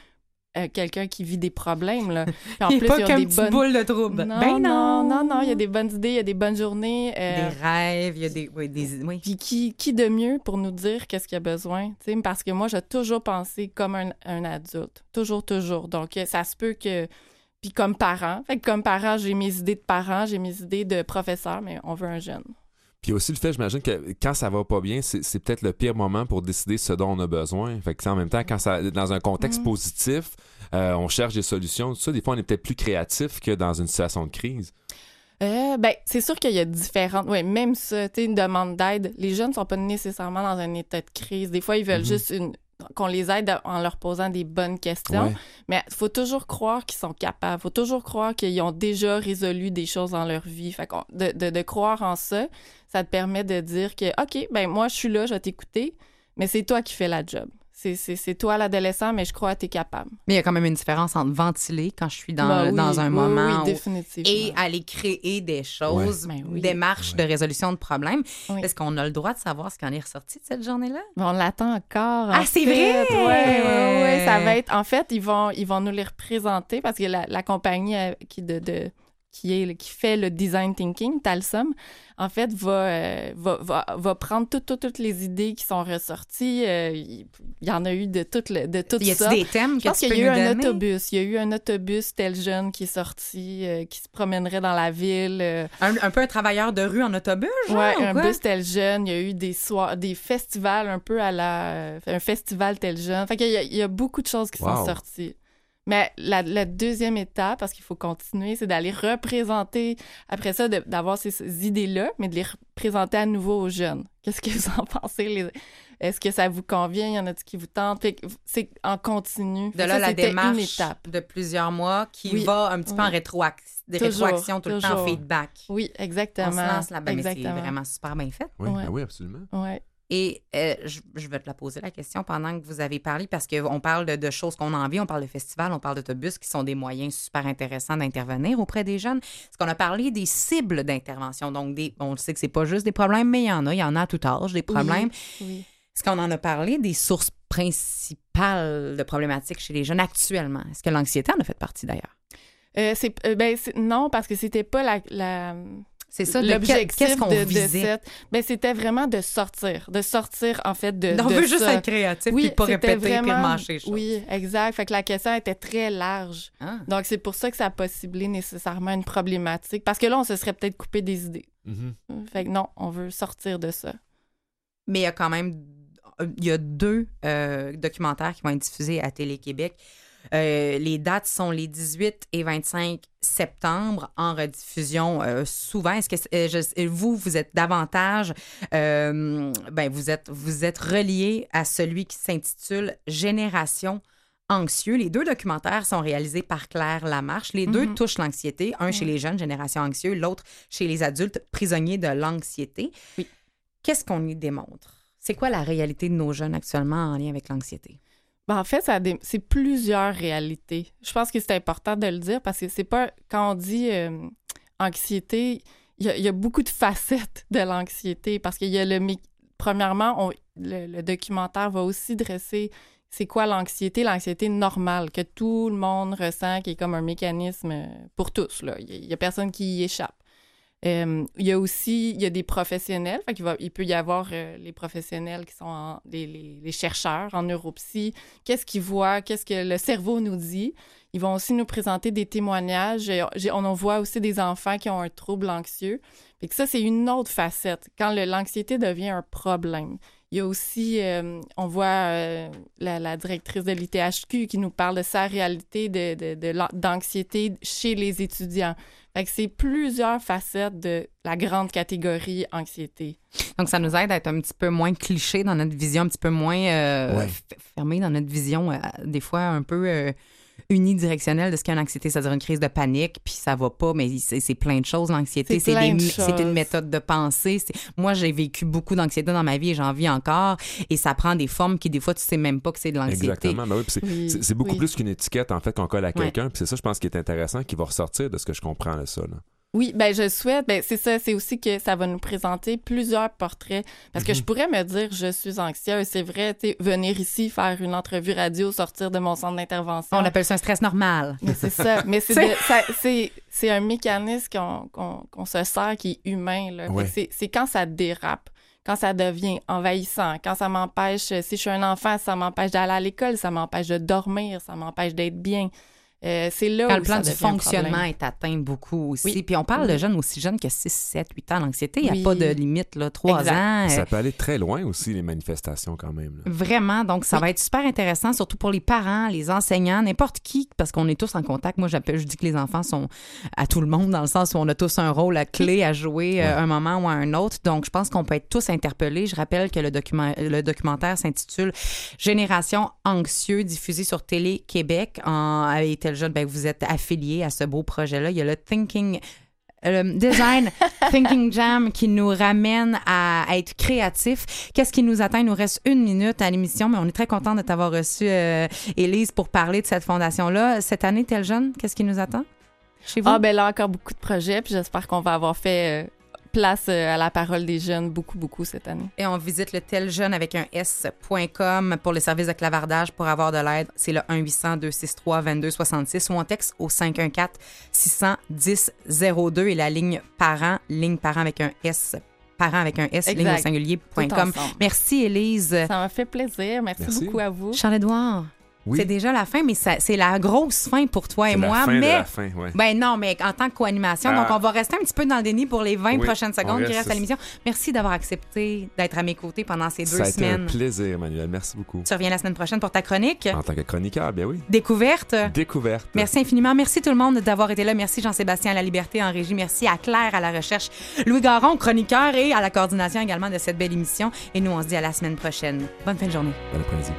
euh, quelqu'un qui vit des problèmes. Là. Puis en Il plus, pas ils ont qu'un des bonnes... boule de trouble. Non, Ben non. non, non, il y a des bonnes idées, il y a des bonnes journées. euh, Des rêves, il y a des. Oui, des oui. puis qui, qui de mieux pour nous dire qu'est-ce qu'il y a besoin? tu sais, Parce que moi, j'ai toujours pensé comme un, un adulte. Toujours, toujours. Donc, euh, ça se peut que. Puis comme parent. Fait que comme parent, j'ai mes idées de parent, j'ai mes idées de professeur, mais on veut un jeune. Puis aussi le fait, j'imagine que quand ça va pas bien, c'est peut-être le pire moment pour décider ce dont on a besoin. Fait que en même temps, quand ça, dans un contexte Mhm. positif, euh, on cherche des solutions. Tout ça, des fois, on est peut-être plus créatif que dans une situation de crise. Euh, ben, c'est sûr qu'il y a différentes. Oui, même ça, tu sais, une demande d'aide. Les jeunes sont pas nécessairement dans un état de crise. Des fois, ils veulent Mhm. juste une qu'on les aide en leur posant des bonnes questions. Ouais. Mais il faut toujours croire qu'ils sont capables. Il faut toujours croire qu'ils ont déjà résolu des choses dans leur vie. Fait de, de croire en ça, ça te permet de dire que, OK, ben moi, je suis là, je vais t'écouter, mais c'est toi qui fais la job. C'est- C'est c'est toi l'adolescent, mais je crois que tu es capable. Mais il y a quand même une différence entre ventiler quand je suis dans, Ben oui, dans un oui, moment oui, où- et aller créer des choses, Ouais. Ben oui. des marches de résolution de problèmes. Oui. Est-ce qu'on a le droit de savoir ce qui en est ressorti de cette journée-là? On l'attend encore. Ah, en c'est vrai? Ouais, ouais, ouais, ça va être. En fait, ils vont, ils vont nous les représenter parce que la, la compagnie euh, qui de, de- qui est qui fait le design thinking, Talsum, en fait, va, euh, va, va, va prendre toutes, les idées qui sont ressorties. Euh, il, y en a eu de toutes le- de toutes Y a-t-il sortes. des thèmes Je que pense qu'il y a eu un donner? autobus. Il y a eu un autobus tel jeune qui est sorti, euh, qui se promènerait dans la ville. euh, Un, un peu un travailleur de rue en autobus, genre, Ouais, ou un quoi? bus tel jeune. Il y a eu des soirs, des festivals un peu à la. Un festival tel jeune. Fait qu'il y a, il y a beaucoup de choses qui sont sorties. Mais la, la deuxième étape, parce qu'il faut continuer, c'est d'aller représenter, après ça, d'avoir ces, ces idées-là, mais de les représenter à nouveau aux jeunes. Qu'est-ce que vous en pensez? les- Est-ce que ça vous convient? Y en a-t-il qui vous tentent? C'est en continu. De là, ça, la démarche une étape. de plusieurs mois qui Oui. va un petit peu en rétroac- des Toujours, rétroactions tout le temps, en toujours. feedback. Oui, exactement. On se lance là-bas, mais c'est Exactement. vraiment super bien fait. Oui, Ouais. ben oui, absolument. Ouais. Et euh, je, je vais te la poser la question pendant que vous avez parlé, parce qu'on parle de, de choses qu'on a envie, on parle de festivals, on parle d'autobus, qui sont des moyens super intéressants d'intervenir auprès des jeunes. Est-ce qu'on a parlé des cibles d'intervention? Donc, des, on sait que c'est pas juste des problèmes, mais il y en a, il y en a à tout âge, des problèmes. Oui. Est-ce qu'on en a parlé des sources principales de problématiques chez les jeunes actuellement? Est-ce que l'anxiété en a fait partie d'ailleurs? Euh, c'est, euh, ben, c'est- non, parce que c'était pas la. la C'est ça, de l'objectif quel- qu'est-ce qu'on de, de cette. Ben, c'était vraiment de sortir. De sortir, en fait, de. On de veut juste être créatif Oui, puis pas répéter puis vraiment- les choses. Oui, exact. Fait que la question était très large. Ah. Donc, c'est pour ça que ça a pas ciblé nécessairement une problématique. Parce que là, on se serait peut-être coupé des idées. Mhm. Fait que non, on veut sortir de ça. Mais il y a quand même il y a deux euh, documentaires qui vont être diffusés à Télé-Québec. Euh, les dates sont les 18 et 25 septembre en rediffusion euh, souvent. Est-ce que euh, je- vous, vous êtes davantage, euh, ben, vous êtes, vous êtes relié à celui qui s'intitule Génération anxieux. Les deux documentaires sont réalisés par Claire Lamarche. Les deux Mhm. touchent l'anxiété, un chez les jeunes, Génération anxieux, l'autre chez les adultes, prisonniers de l'anxiété. Oui. Qu'est-ce qu'on y démontre? C'est quoi la réalité de nos jeunes actuellement en lien avec l'anxiété? Ben, en fait, c'est plusieurs réalités. Je pense que c'est important de le dire parce que c'est pas quand on dit euh, anxiété, il y, a- beaucoup de facettes de l'anxiété parce qu'il y a le premièrement, le, documentaire va aussi dresser c'est quoi l'anxiété, l'anxiété normale que tout le monde ressent, qui est comme un mécanisme pour tous. Il y a- il y a personne qui y échappe. Euh, il y a aussi il y a des professionnels. Fait il peut y avoir euh, les professionnels qui sont en- les, chercheurs en neuropsy. Qu'est-ce qu'ils voient? Qu'est-ce que le cerveau nous dit? Ils vont aussi nous présenter des témoignages. Et j'ai- on en voit aussi des enfants qui ont un trouble anxieux. Que ça, c'est une autre facette. Quand l'anxiété devient un problème. Il y a aussi, euh, on voit euh, la, la directrice de l'ITHQ qui nous parle de sa réalité de, de- de d'anxiété chez les étudiants. Fait que c'est plusieurs facettes de la grande catégorie anxiété. Donc, ça nous aide à être un petit peu moins cliché dans notre vision, un petit peu moins euh, Ouais. fermé dans notre vision, euh, des fois un peu unidirectionnelle de ce qu'est une anxiété, c'est-à-dire une crise de panique, puis ça va pas, mais c'est c'est plein de choses, l'anxiété. C'est une méthode de pensée. Moi, j'ai vécu beaucoup d'anxiété dans ma vie et j'en vis encore, et ça prend des formes qui, des fois, tu sais même pas que c'est de l'anxiété. Exactement. Ben oui, puis c'est, Oui, beaucoup oui. plus qu'une étiquette en fait qu'on colle à Ouais. quelqu'un. Puis c'est ça, je pense, qui est intéressant, qui va ressortir de ce que je comprends de ça. là. Oui, ben je souhaite, ben c'est ça, c'est aussi que ça va nous présenter plusieurs portraits. Parce que je pourrais me dire, je suis anxieuse, c'est vrai, tu venir ici, faire une entrevue radio, sortir de mon centre d'intervention. On appelle ça un stress normal. Mais c'est ça. Mais c'est, un mécanisme qu'on, se sert qui est humain. Là. Ouais. C'est quand ça dérape, quand ça devient envahissant, quand ça m'empêche, si je suis un enfant, ça m'empêche d'aller à l'école, ça m'empêche de dormir, ça m'empêche d'être bien. Euh, c'est là Quand où le plan ça du fonctionnement problème. est atteint beaucoup aussi. Oui. Puis on parle de Oui. jeunes aussi jeunes que 6, 7, 8 ans. L'anxiété, il n'y a Oui. pas de limite, là. 3 Exact. ans. Ça peut aller très loin aussi, les manifestations quand même. là. Vraiment, donc ça va être super intéressant, surtout pour les parents, les enseignants, n'importe qui, parce qu'on est tous en contact. Moi, j'appelle, je dis que les enfants sont à tout le monde, dans le sens où on a tous un rôle à clé à jouer euh, un moment ou à un autre. Donc, je pense qu'on peut être tous interpellés. Je rappelle que le, document, le documentaire s'intitule Génération anxieux, diffusé sur Télé Québec. En, avec jeune, ben, vous êtes affilié à ce beau projet-là. Il y a le Thinking le design Thinking Jam qui nous ramène à, à être créatif. Qu'est-ce qui nous attend? Il nous reste une minute à l'émission, mais on est très content de t'avoir reçu, euh, Élise, pour parler de cette fondation-là. Cette année, tel jeune, qu'est-ce qui nous attend chez vous? Ah, ben là, encore beaucoup de projets, puis j'espère qu'on va avoir fait euh, place euh, à la parole des jeunes beaucoup, beaucoup cette année. Et on visite le teljeune avec un s.com pour le service de clavardage pour avoir de l'aide. C'est le 1-800-263-2266 ou on texte au 514-610-02 et la ligne parent, ligne parent avec un s, parent avec un s, ligne singulier.com. Merci, Élise. Ça m'a fait plaisir. Merci, Merci. beaucoup à vous. Charles-Édouard. Oui. C'est déjà la fin, mais c'est la grosse fin pour toi et C'est la moi. fin de la fin, ouais. ben non, mais en tant que co-animation, Ah. donc on va rester un petit peu dans le déni pour les 20 Oui, prochaines secondes on qui reste- restent à l'émission. Merci d'avoir accepté d'être à mes côtés pendant ces deux Ça a été semaines. un plaisir, Manuel. Merci beaucoup. Tu reviens la semaine prochaine pour ta chronique. En tant que chroniqueur, bien oui. Découverte. Découverte. Merci infiniment. Merci tout le monde d'avoir été là. Merci Jean-Sébastien à la Liberté en régie. Merci à Claire à la recherche. Louis Garon, chroniqueur et à la coordination également de cette belle émission. Et nous, on se dit à la semaine prochaine. Bonne fin de journée. Bon après-midi.